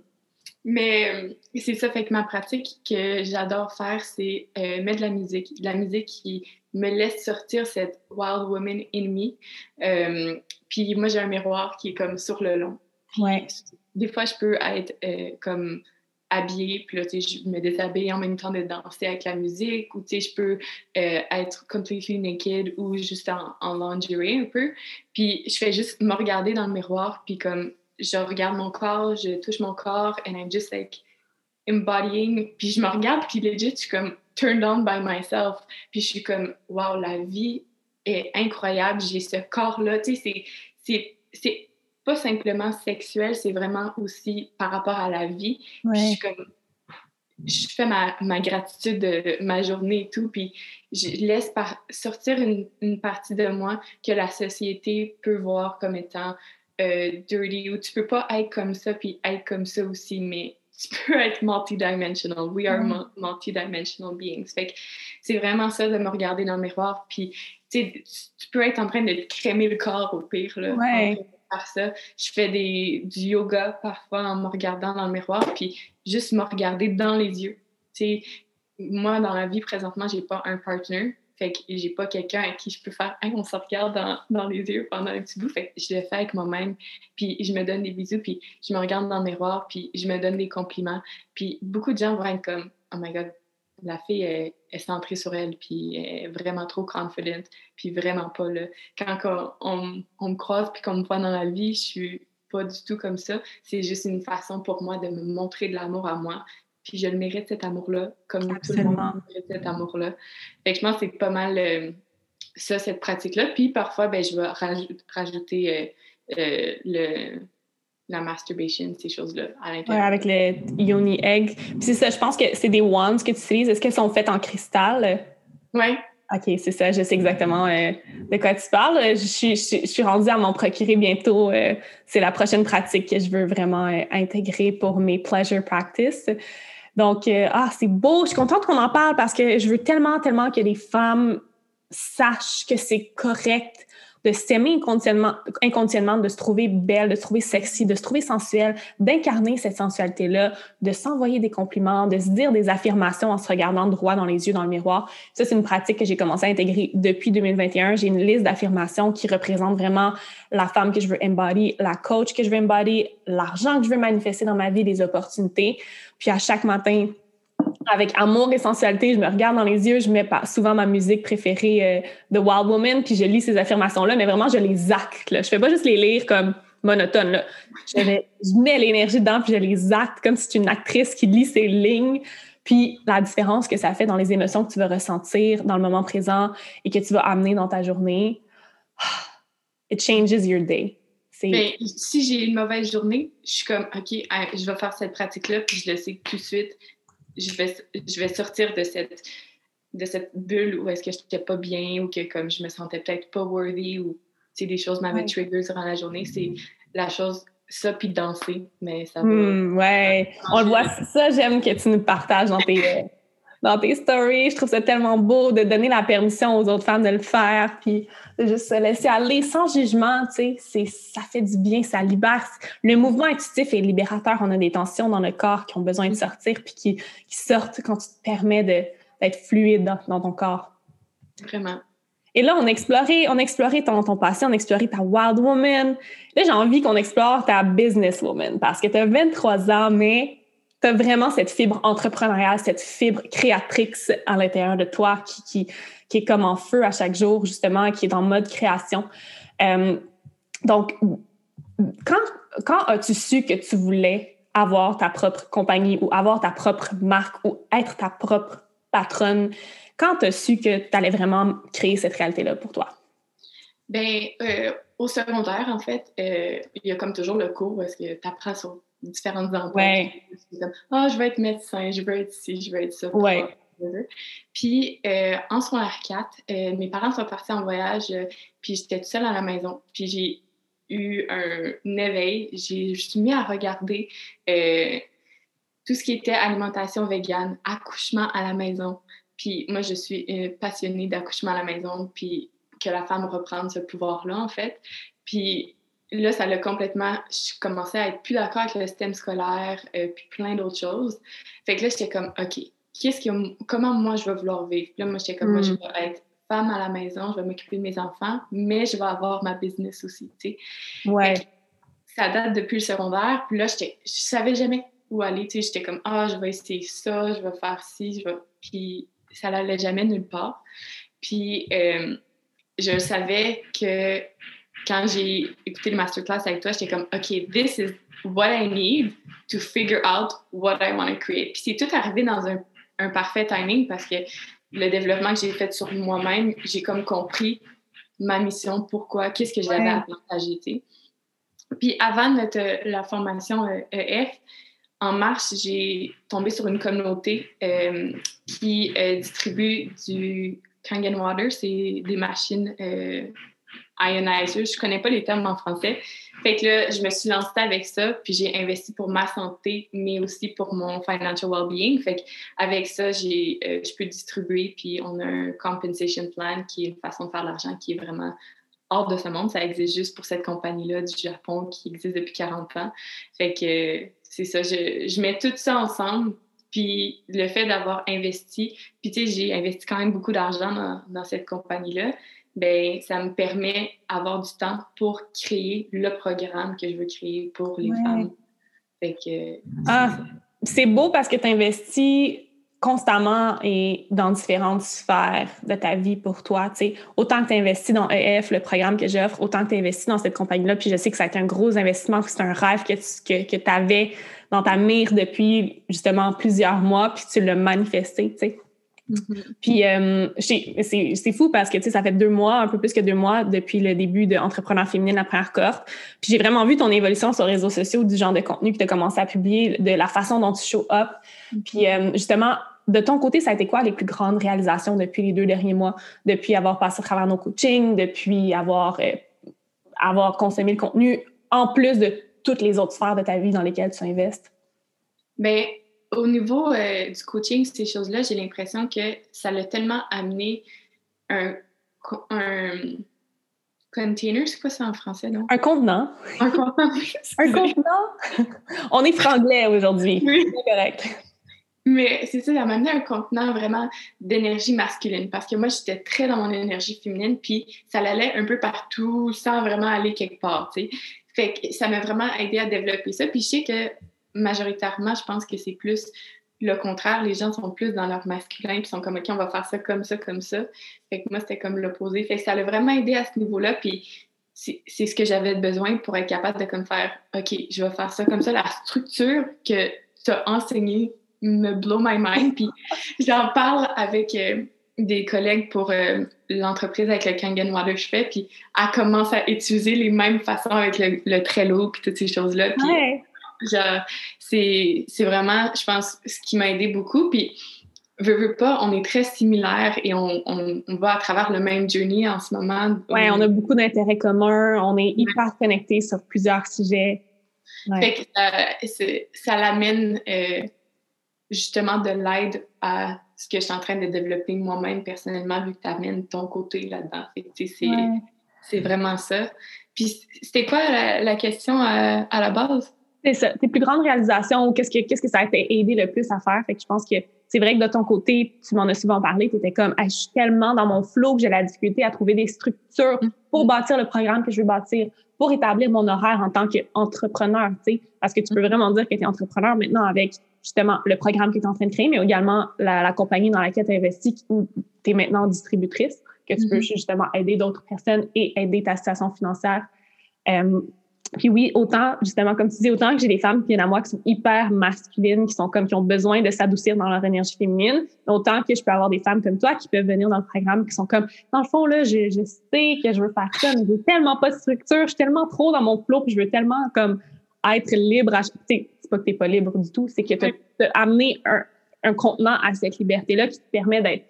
Mais euh, c'est ça, fait que ma pratique que j'adore faire, c'est euh, mettre de la musique. De la musique qui me laisse sortir cette wild woman in me. Euh, puis moi, j'ai un miroir qui est comme sur le long. Ouais. Des fois, je peux être comme habillée, puis là, tu sais, je me déshabille en même temps de danser avec la musique, ou tu sais, je peux être completely naked ou juste en, en lingerie un peu. Puis je fais juste me regarder dans le miroir, puis comme je regarde mon corps, je touche mon corps, and I'm just like embodying. Puis je me regarde, puis legit, je suis comme turned on by myself. Puis je suis comme, wow, la vie est incroyable, j'ai ce corps-là. Tu sais, c'est pas simplement sexuel, c'est vraiment aussi par rapport à la vie. Puis je suis comme, je fais ma, ma, gratitude de ma journée et tout, puis je laisse par, sortir une, une, partie de moi que la société peut voir comme étant euh, dirty ou tu peux pas être comme ça puis être comme ça aussi, mais tu peux être multidimensional. We are mm. multidimensional beings. Fait que c'est vraiment ça de me regarder dans le miroir puis tu peux être en train de crémer le corps au pire là. Ouais. Par ça, je fais des, du yoga parfois en me regardant dans le miroir puis juste me regarder dans les yeux. Moi dans la vie présentement, j'ai pas un partner, fait que j'ai pas quelqu'un à qui je peux faire on se regarde dans, dans, les yeux pendant un petit bout. Fait que je le fais avec moi-même. Puis je me donne des bisous, puis je me regarde dans le miroir, puis je me donne des compliments. Puis beaucoup de gens vont être comme Oh my God, la fille est, centrée sur elle, puis est vraiment trop confident, puis vraiment pas là. Quand on, on, me croise, puis qu'on me voit dans la vie, je suis pas du tout comme ça. C'est juste une façon pour moi de me montrer de l'amour à moi, puis je le mérite cet amour-là, comme tout le monde mérite cet amour-là. Fait que je pense que c'est pas mal euh, ça, cette pratique-là. Puis parfois, ben, je vais rajouter euh, euh, le, la masturbation, ces choses-là à l'intérieur. avec le yoni egg. Puis c'est ça, je pense que c'est des wands que tu utilises. Est-ce qu'elles sont faites en cristal? Oui. OK, c'est ça, je sais exactement de quoi tu parles. Je suis, je, suis rendue à m'en procurer bientôt. c'est la prochaine pratique que je veux vraiment intégrer pour mes pleasure practice. Donc, euh, ah, c'est beau. Je suis contente qu'on en parle parce que je veux tellement, tellement que les femmes sachent que c'est correct de s'aimer inconditionnellement, de se trouver belle, de se trouver sexy, de se trouver sensuelle, d'incarner cette sensualité-là, de s'envoyer des compliments, de se dire des affirmations en se regardant droit dans les yeux dans le miroir. Ça, c'est une pratique que j'ai commencé à intégrer depuis 2021. J'ai une liste d'affirmations qui représente vraiment la femme que je veux embody, la coach que je veux embody, l'argent que je veux manifester dans ma vie, les opportunités. Puis à chaque matin, avec amour et sensualité, je me regarde dans les yeux, je mets souvent ma musique préférée de euh, Wild Woman, puis je lis ces affirmations-là, mais vraiment, je les acte. Là. Je fais pas juste les lire comme monotone. Je, mets l'énergie dedans, puis je les acte comme si c'est une actrice qui lit ces lignes. Puis la différence que ça fait dans les émotions que tu vas ressentir dans le moment présent et que tu vas amener dans ta journée, it changes your day. Mais si j'ai une mauvaise journée, je suis comme, OK, je vais faire cette pratique-là, puis je le sais tout de suite je vais, je vais sortir de cette, de cette bulle où est-ce que je n'étais pas bien ou que comme je me sentais peut-être pas worthy ou des choses m'avaient trigger durant la journée. C'est la chose, ça, puis danser. Mais ça va. Hmm, ouais, on le voit. Ça, j'aime que tu nous partages dans tes, euh, dans tes stories. Je trouve ça tellement beau de donner la permission aux autres femmes de le faire, puis de juste se laisser aller sans jugement, tu sais, ça fait du bien, ça libère. Le mouvement intuitif est libérateur. On a des tensions dans le corps qui ont besoin de sortir, puis qui, qui sortent quand tu te permets d'être fluide dans, dans, ton corps. Vraiment. Et là, on a exploré, on a exploré ton, ton passé, on a exploré ta wild woman. Là, j'ai envie qu'on explore ta business woman parce que tu as 23 ans, mais tu as vraiment cette fibre entrepreneuriale, cette fibre créatrice à l'intérieur de toi qui, qui, qui, est comme en feu à chaque jour, justement, qui est en mode création. Euh, donc, quand, quand as-tu su que tu voulais avoir ta propre compagnie ou avoir ta propre marque ou être ta propre patronne? Quand tu as su que tu allais vraiment créer cette réalité-là pour toi? Bien, euh, au secondaire, en fait, euh, il y a comme toujours le cours parce que tu apprends sur différentes emplois. Ouais. ah, je veux être médecin, je veux être ci, je veux être ça. Ouais. Puis, euh, en secondaire 4, euh, mes parents sont partis en voyage, puis j'étais toute seule à la maison. Puis j'ai eu un éveil. J'ai, je suis mis à regarder tout ce qui était alimentation végane, accouchement à la maison. Puis moi, je suis passionnée d'accouchement à la maison, puis que la femme reprenne ce pouvoir-là, en fait. Puis là, ça l'a complètement. Je commençais à être plus d'accord avec le système scolaire, euh, puis plein d'autres choses. Fait que là, j'étais comme, OK, qu'est-ce que, comment moi je vais vouloir vivre? Puis là, moi, j'étais comme, moi, je mm. vais être femme à la maison, je vais m'occuper de mes enfants, mais je vais avoir ma business aussi, tu sais. Ouais. Ça date depuis le secondaire, puis là, je savais jamais où aller, tu sais. J'étais comme, ah, je vais essayer ça, je vais faire ci, je vais. Puis ça n'allait jamais nulle part. Puis. Euh, je savais que quand j'ai écouté le masterclass avec toi, j'étais comme, OK, this is what I need to figure out what I want to create. Puis c'est tout arrivé dans un, un, parfait timing parce que le développement que j'ai fait sur moi-même, j'ai comme compris ma mission, pourquoi, qu'est-ce que j'avais à partager. Puis avant notre, la formation EF, euh, e en mars, j'ai tombé sur une communauté euh, qui euh, distribue du Kangen Water, c'est des machines euh, ionizers. Je connais pas les termes en français. Fait que là, je me suis lancée avec ça, puis j'ai investi pour ma santé, mais aussi pour mon financial well-being. Fait avec ça, j'ai, euh, je peux distribuer, puis on a un compensation plan qui est une façon de faire de l'argent qui est vraiment hors de ce monde. Ça existe juste pour cette compagnie-là du Japon qui existe depuis 40 ans. Fait que c'est ça, je, mets tout ça ensemble, puis le fait d'avoir investi, puis tu sais, j'ai investi quand même beaucoup d'argent dans, cette compagnie-là, ben ça me permet d'avoir du temps pour créer le programme que je veux créer pour les femmes. Fait que, ah, c'est beau parce que tu investis constamment et dans différentes sphères de ta vie pour toi. Tu sais, autant que tu investis dans EF, le programme que j'offre, autant que tu investis dans cette compagnie-là. Puis je sais que ça a été un gros investissement, que c'est un rêve que tu que, que avais dans ta mire depuis justement plusieurs mois, puis tu l'as manifesté, tu sais. Mm-hmm. Puis euh, c'est fou parce que tu sais, ça fait deux mois, un peu plus que deux mois depuis le début de Entrepreneur féminine, la première cohorte. Puis j'ai vraiment vu ton évolution sur les réseaux sociaux, du genre de contenu que tu as commencé à publier, de la façon dont tu show up. Mm-hmm. Puis euh, justement, de ton côté, ça a été quoi les plus grandes réalisations depuis les deux derniers mois, depuis avoir passé à travers nos coachings, depuis avoir, euh, avoir consommé le contenu, en plus de toutes les autres sphères de ta vie dans lesquelles tu investes? Bien, au niveau euh, du coaching, ces choses-là, j'ai l'impression que ça l'a tellement amené un, un container, c'est quoi ça en français, non? Un contenant. Un contenant. un contenant? On est franglais aujourd'hui. Oui. C'est correct. Mais c'est ça, ça m'a amené un contenant vraiment d'énergie masculine parce que moi, j'étais très dans mon énergie féminine, puis ça allait un peu partout sans vraiment aller quelque part, tu sais. Fait que ça m'a vraiment aidé à développer ça. Puis je sais que majoritairement, je pense que c'est plus le contraire. Les gens sont plus dans leur masculin, puis sont comme, OK, on va faire ça comme ça, comme ça. Fait que moi, c'était comme l'opposé. Fait que ça l'a vraiment aidé à ce niveau-là. Puis c'est ce que j'avais besoin pour être capable de comme faire, OK, je vais faire ça comme ça. La structure que tu as enseignée me blow my mind. Puis j'en parle avec euh, des collègues pour euh, l'entreprise avec le Kangen Water que je fais, puis elle commence à utiliser les mêmes façons avec le, Trello, puis toutes ces choses-là. C'est vraiment, je pense, ce qui m'a aidé beaucoup. Puis veux, veux pas, on est très similaires et on, on, va à travers le même journey en ce moment. Oui, on a beaucoup d'intérêts communs, on est hyper connectés sur plusieurs sujets. Fait que ça, ça l'amène euh, justement de l'aide à ce que je suis en train de développer moi-même personnellement, vu que tu amènes ton côté là-dedans. C'est vraiment ça. Puis, c'était quoi la, question à, la base? C'est ça. Tes plus grandes réalisations, qu'est-ce que, qu'est-ce que ça a aidé le plus à faire? Fait que je pense que c'est vrai que de ton côté, tu m'en as souvent parlé, tu étais comme, je suis tellement dans mon flow que j'ai la difficulté à trouver des structures pour mm-hmm. bâtir le programme que je veux bâtir, pour établir mon horaire en tant qu'entrepreneur, tu sais, parce que tu peux vraiment dire que tu es entrepreneur maintenant avec justement le programme que tu es en train de créer, mais également la, compagnie dans laquelle tu investis où tu es maintenant distributrice, que tu peux mm-hmm. justement aider d'autres personnes et aider ta situation financière. Euh, puis oui, autant, justement, comme tu dis, autant que j'ai des femmes qui viennent à moi qui sont hyper masculines, qui sont comme, qui ont besoin de s'adoucir dans leur énergie féminine, autant que je peux avoir des femmes comme toi qui peuvent venir dans le programme qui sont comme, dans le fond, là, je, je sais que je veux faire ça, mais j'ai tellement pas de structure, je suis tellement trop dans mon flot, puis je veux tellement, comme, être libre à, c'est pas que t'es pas libre du tout, c'est que tu as amené un, un contenant à cette liberté-là qui te permet d'être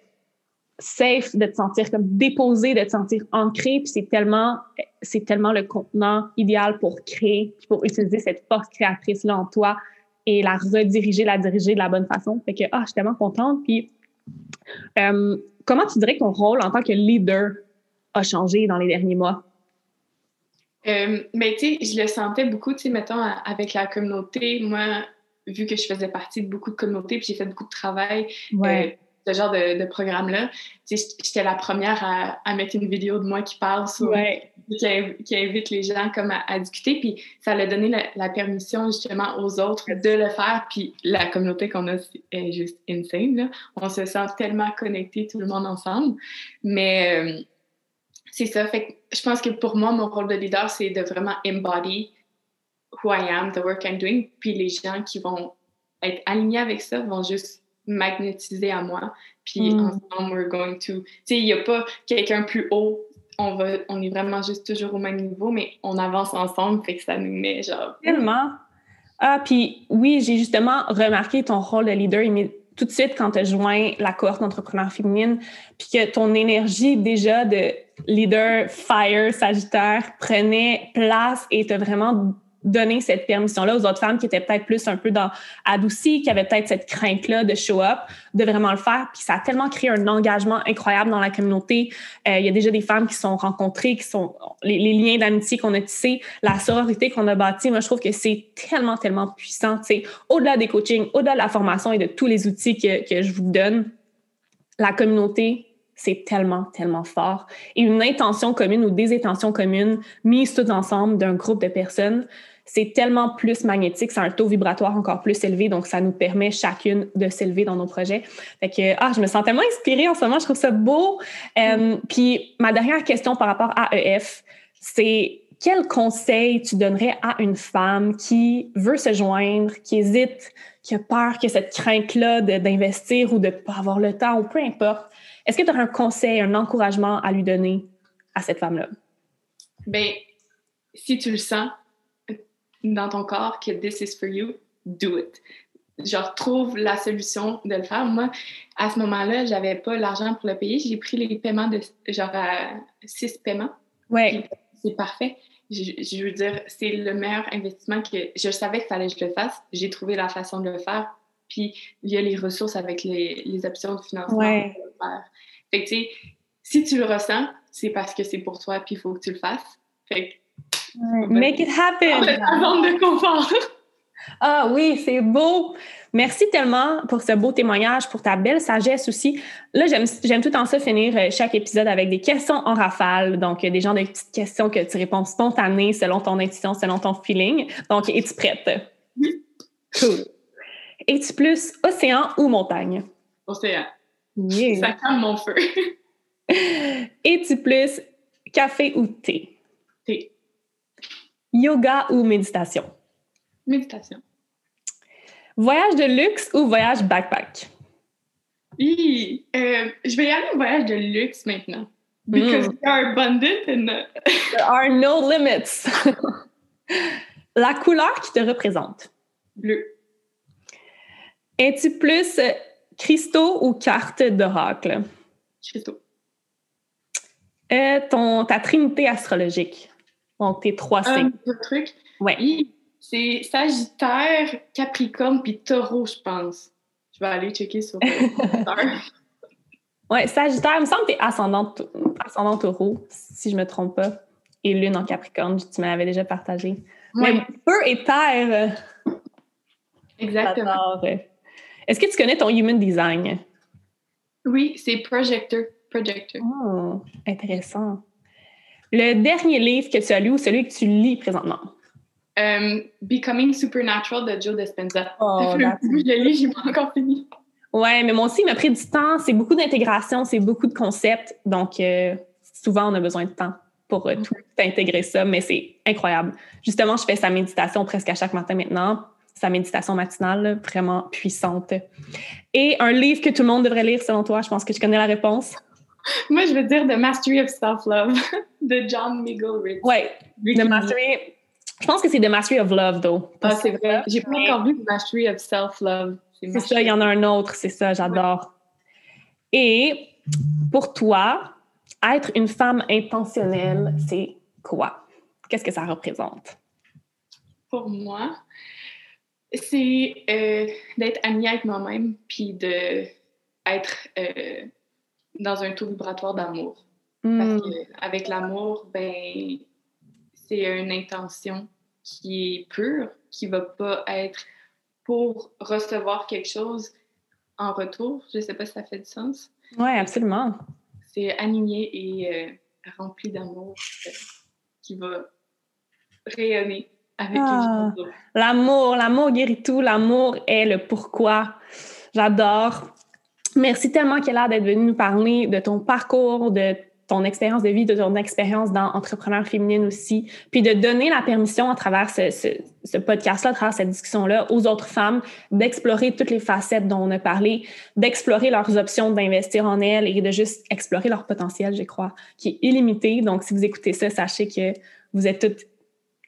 safe, de te sentir comme déposé, de te sentir ancré. Puis c'est tellement, c'est tellement le contenant idéal pour créer, puis pour utiliser cette force créatrice-là en toi et la rediriger, la diriger de la bonne façon. Fait que, ah, je suis tellement contente. Puis, euh, comment tu dirais que ton rôle en tant que leader a changé dans les derniers mois? Euh, mais tu sais, je le sentais beaucoup, tu sais, mettons, avec la communauté. Moi, vu que je faisais partie de beaucoup de communautés, puis j'ai fait beaucoup de travail, ouais. Ce genre de, de programme-là. J'étais la première à, à, mettre une vidéo de moi qui parle sur, qui, invite les gens comme à, discuter. Puis ça a donné la, permission justement aux autres de le faire. Puis la communauté qu'on a est juste insane. Là. On se sent tellement connectés, tout le monde ensemble. Mais euh, c'est ça. Fait je pense que pour moi, mon rôle de leader, c'est de vraiment embody who I am, the work I'm doing. Puis les gens qui vont être alignés avec ça vont juste magnétisé à moi. Puis mm. ensemble, we're going to. Tu sais, il n'y a pas quelqu'un plus haut. On, va, on est vraiment juste toujours au même niveau, mais on avance ensemble, fait que ça nous met genre. Tellement. Ah, puis oui, j'ai justement remarqué ton rôle de leader tout de suite quand tu as joint la cohorte d'entrepreneurs féminines, puis que ton énergie déjà de leader fire sagittaire prenait place et tu vraiment donner cette permission-là aux autres femmes qui étaient peut-être plus un peu dans adoucies, qui avaient peut-être cette crainte-là de show up, de vraiment le faire. Puis ça a tellement créé un engagement incroyable dans la communauté. Euh, il y a déjà des femmes qui sont rencontrées, qui sont les, liens d'amitié qu'on a tissés, la sororité qu'on a bâtie. Moi, je trouve que c'est tellement, tellement puissant. Tu au-delà des coachings, au-delà de la formation et de tous les outils que, que je vous donne, la communauté, c'est tellement, tellement fort. Et une intention commune ou des intentions communes mises toutes ensemble d'un groupe de personnes, c'est tellement plus magnétique, c'est un taux vibratoire encore plus élevé, donc ça nous permet chacune de s'élever dans nos projets. Fait que, ah, je me sens tellement inspirée en ce moment, je trouve ça beau. Euh, puis ma dernière question par rapport à EF, c'est quel conseil tu donnerais à une femme qui veut se joindre, qui hésite, qui a peur que cette crainte-là d'investir ou de pas avoir le temps ou peu importe? Est-ce que tu as un conseil, un encouragement à lui donner à cette femme-là? Bien, si tu le sens, dans ton corps que this is for you, do it. Genre, trouve la solution de le faire. Moi, à ce moment-là, j'avais pas l'argent pour le payer. J'ai pris les paiements de genre six paiements. Ouais. C'est parfait. Je, veux dire, c'est le meilleur investissement que je savais que fallait que je le fasse. J'ai trouvé la façon de le faire. Puis, il y a les ressources avec les, les options de financement ouais. pour le faire. Fait que, tu sais, si tu le ressens, c'est parce que c'est pour toi, puis il faut que tu le fasses. Fait que Make it happen! de confort. Ah oui, c'est beau. Merci tellement pour ce beau témoignage, pour ta belle sagesse aussi. Là, j'aime tout en ça finir euh, chaque épisode avec des questions en rafale. Donc, des gens de petites questions que tu réponds spontanées selon ton intuition, selon ton feeling. Donc, es-tu prête? Oui. Cool. Es-tu plus océan ou montagne? Océan. Ça calme mon feu. Es-tu plus café ou thé? Thé. Yoga ou méditation? Méditation. Voyage de luxe ou voyage backpack? Oui, euh, je vais y aller en voyage de luxe maintenant. Because mm. we are abundant and... There are no limits. La couleur qui te représente? Bleu. Es-tu plus cristaux ou carte d'oracle? Cristaux. Euh, ton, ta trinité astrologique? Donc, tes trois signes. Un truc. Ouais. C'est Sagittaire, Capricorne, puis Taureau, je pense. Je vais aller checker sur Ouais, Sagittaire, il me semble que tu es ascendant, ascendant Taureau, si je me trompe pas. Et Lune en Capricorne, tu m'avais déjà partagé. Ouais. Mais feu et terre. Exactement. Est-ce que tu connais ton Human Design? Oui, c'est Projector. Projector. Oh, intéressant. Le dernier livre que tu as lu ou celui que tu lis présentement? Um, Becoming Supernatural de Joe Dispenza. Oh, je lis, j'ai pas encore fini. Ouais, mais moi aussi, il m'a pris du temps. C'est beaucoup d'intégration, c'est beaucoup de concepts. Donc, euh, souvent, on a besoin de temps pour euh, tout intégrer ça, mais c'est incroyable. Justement, je fais sa méditation presque à chaque matin maintenant. Sa méditation matinale, vraiment puissante. Et un livre que tout le monde devrait lire, selon toi, je pense que je connais la réponse. Moi, je veux dire The Mastery of Self-Love de John Miguel Ouais, The Mastery. Je pense que c'est The Mastery of Love, though. Ah, c'est vrai. J'ai pas encore vu The Mastery of Self-Love. C'est ça, il y en a un autre, c'est ça, j'adore. Et pour toi, être une femme intentionnelle, c'est quoi? Qu'est-ce que ça représente? Pour moi, c'est euh, d'être amie avec moi-même, puis d'être euh, dans un taux vibratoire d'amour. Parce hmm. qu'avec l'amour, ben, c'est une intention qui est pure, qui va pas être pour recevoir quelque chose en retour. Je sais pas si ça fait du sens. Oui, absolument. C'est aligné et euh, rempli d'amour euh, qui va rayonner avec ah, L'amour, l'amour guérit tout. L'amour est le pourquoi. J'adore. Merci tellement, Kéla, d'être venue nous parler de ton parcours, de ton expérience de vie, de ton expérience dans Entrepreneur féminine aussi, puis de donner la permission à travers ce, ce, podcast-là, à travers cette discussion-là, aux autres femmes d'explorer toutes les facettes dont on a parlé, d'explorer leurs options d'investir en elles et de juste explorer leur potentiel, je crois, qui est illimité. Donc, si vous écoutez ça, sachez que vous êtes toutes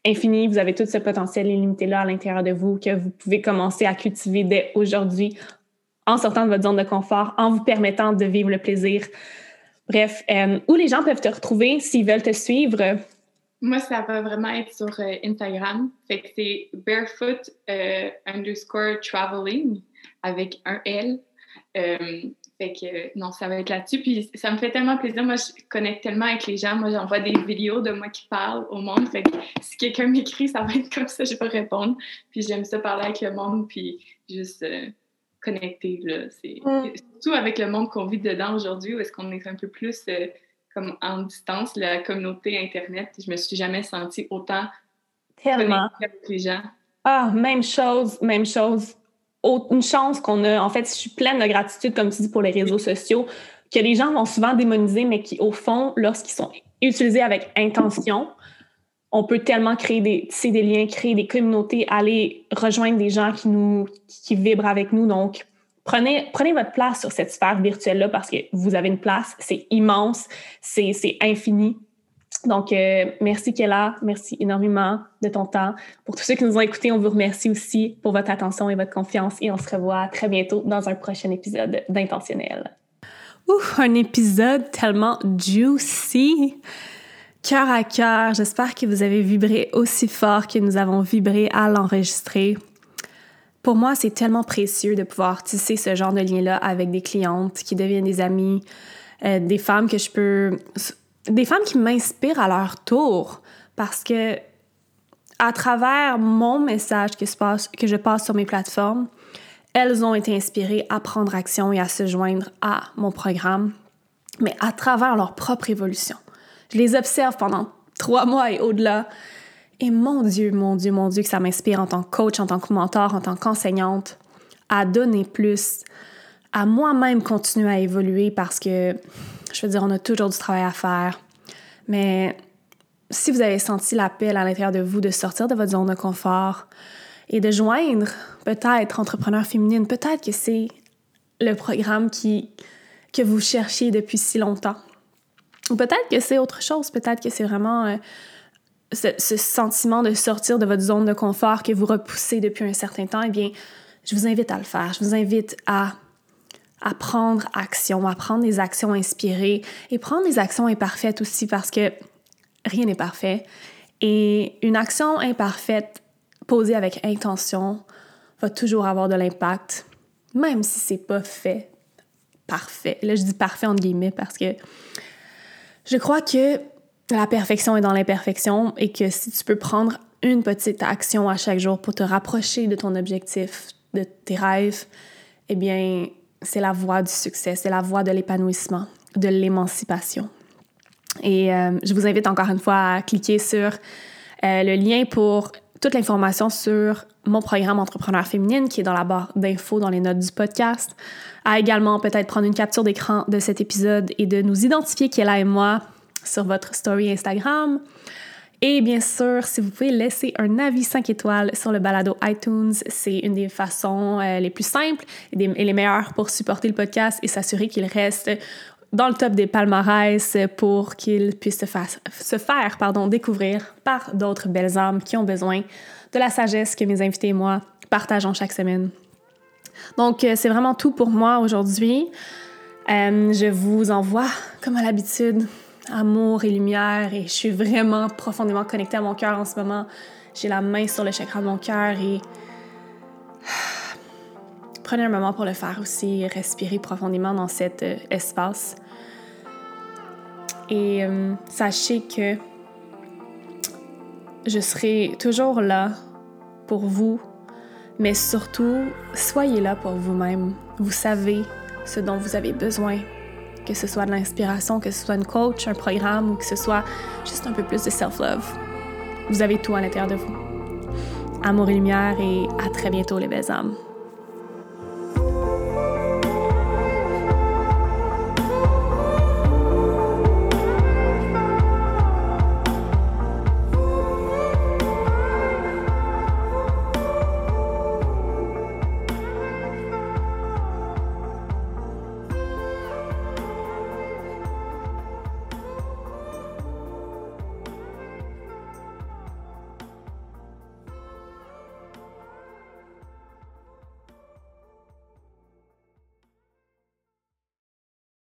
infinies, vous avez tout ce potentiel illimité-là à l'intérieur de vous que vous pouvez commencer à cultiver dès aujourd'hui en sortant de votre zone de confort, en vous permettant de vivre le plaisir. Bref, euh, où les gens peuvent te retrouver s'ils veulent te suivre? Moi, ça va vraiment être sur euh, Instagram. Fait que c'est barefoot euh, underscore traveling avec un L. fait que non, ça va être là-dessus. Puis ça me fait tellement plaisir. Moi, je connecte tellement avec les gens. Moi, j'envoie des vidéos de moi qui parle au monde. Fait que si quelqu'un m'écrit, ça va être comme ça, je vais répondre. Puis j'aime ça parler avec le monde. Puis juste connecté. C'est mm. surtout avec le monde qu'on vit dedans aujourd'hui, où est-ce qu'on est un peu plus euh, comme en distance, la communauté Internet. Je me suis jamais sentie autant Tellement. avec les gens. Ah, même chose, même chose. Une chance qu'on a. En fait, je suis pleine de gratitude, comme tu dis, pour les réseaux sociaux, que les gens vont souvent démoniser, mais qui, au fond, lorsqu'ils sont utilisés avec intention, on peut tellement créer des, des liens, créer des communautés, aller rejoindre des gens qui nous qui vibrent avec nous. Donc, prenez, prenez votre place sur cette sphère virtuelle-là parce que vous avez une place, c'est immense, c'est infini. Donc, euh, merci Kella, merci énormément de ton temps. Pour tous ceux qui nous ont écoutés, on vous remercie aussi pour votre attention et votre confiance et on se revoit très bientôt dans un prochain épisode d'Intentionnel. Ouf, un épisode tellement juicy! Cœur à cœur. J'espère que vous avez vibré aussi fort que nous avons vibré à l'enregistrer. Pour moi, c'est tellement précieux de pouvoir tisser ce genre de lien-là avec des clientes qui deviennent des amies, euh, des femmes que je peux. des femmes qui m'inspirent à leur tour parce que à travers mon message que passe, que je passe sur mes plateformes, elles ont été inspirées à prendre action et à se joindre à mon programme, mais à travers leur propre évolution. Je les observe pendant trois mois et au-delà. Et mon Dieu, mon Dieu, mon Dieu, que ça m'inspire en tant que coach, en tant que mentor, en tant qu'enseignante, à donner plus, à moi-même continuer à évoluer parce que, je veux dire, on a toujours du travail à faire. Mais si vous avez senti l'appel à l'intérieur de vous de sortir de votre zone de confort et de joindre peut-être entrepreneur féminine, peut-être que c'est le programme que vous cherchiez depuis si longtemps. Ou peut-être que c'est autre chose, peut-être que c'est vraiment euh, ce, sentiment de sortir de votre zone de confort que vous repoussez depuis un certain temps. Eh bien, je vous invite à le faire. Je vous invite à, à prendre action, à prendre des actions inspirées et prendre des actions imparfaites aussi parce que rien n'est parfait. Et une action imparfaite posée avec intention va toujours avoir de l'impact, même si c'est pas fait parfait. Là, je dis parfait entre guillemets parce que je crois que la perfection est dans l'imperfection et que si tu peux prendre une petite action à chaque jour pour te rapprocher de ton objectif, de tes rêves, eh bien, c'est la voie du succès, c'est la voie de l'épanouissement, de l'émancipation. Et euh, je vous invite encore une fois à cliquer sur euh, le lien pour toute l'information sur mon programme Entrepreneur féminine qui est dans la barre d'infos dans les notes du podcast. À également peut-être prendre une capture d'écran de cet épisode et de nous identifier là et moi sur votre story Instagram. Et bien sûr, si vous pouvez laisser un avis 5 étoiles sur le balado iTunes, c'est une des façons euh, les plus simples et, les meilleures pour supporter le podcast et s'assurer qu'il reste dans le top des palmarès pour qu'il puisse se, se faire pardon, découvrir par d'autres belles âmes qui ont besoin de la sagesse que mes invités et moi partageons chaque semaine. Donc, euh, c'est vraiment tout pour moi aujourd'hui. Euh, je vous envoie, comme à l'habitude, amour et lumière et je suis vraiment profondément connectée à mon cœur en ce moment. J'ai la main sur le chakra de mon cœur et prenez un moment pour le faire aussi, respirer profondément dans cet euh, espace. Et sachez que je serai toujours là pour vous, mais surtout, soyez là pour vous-même. Vous savez ce dont vous avez besoin, que ce soit de l'inspiration, que ce soit une coach, un programme ou que ce soit juste un peu plus de self-love. Vous avez tout à l'intérieur de vous. Amour et lumière et à très bientôt les belles âmes.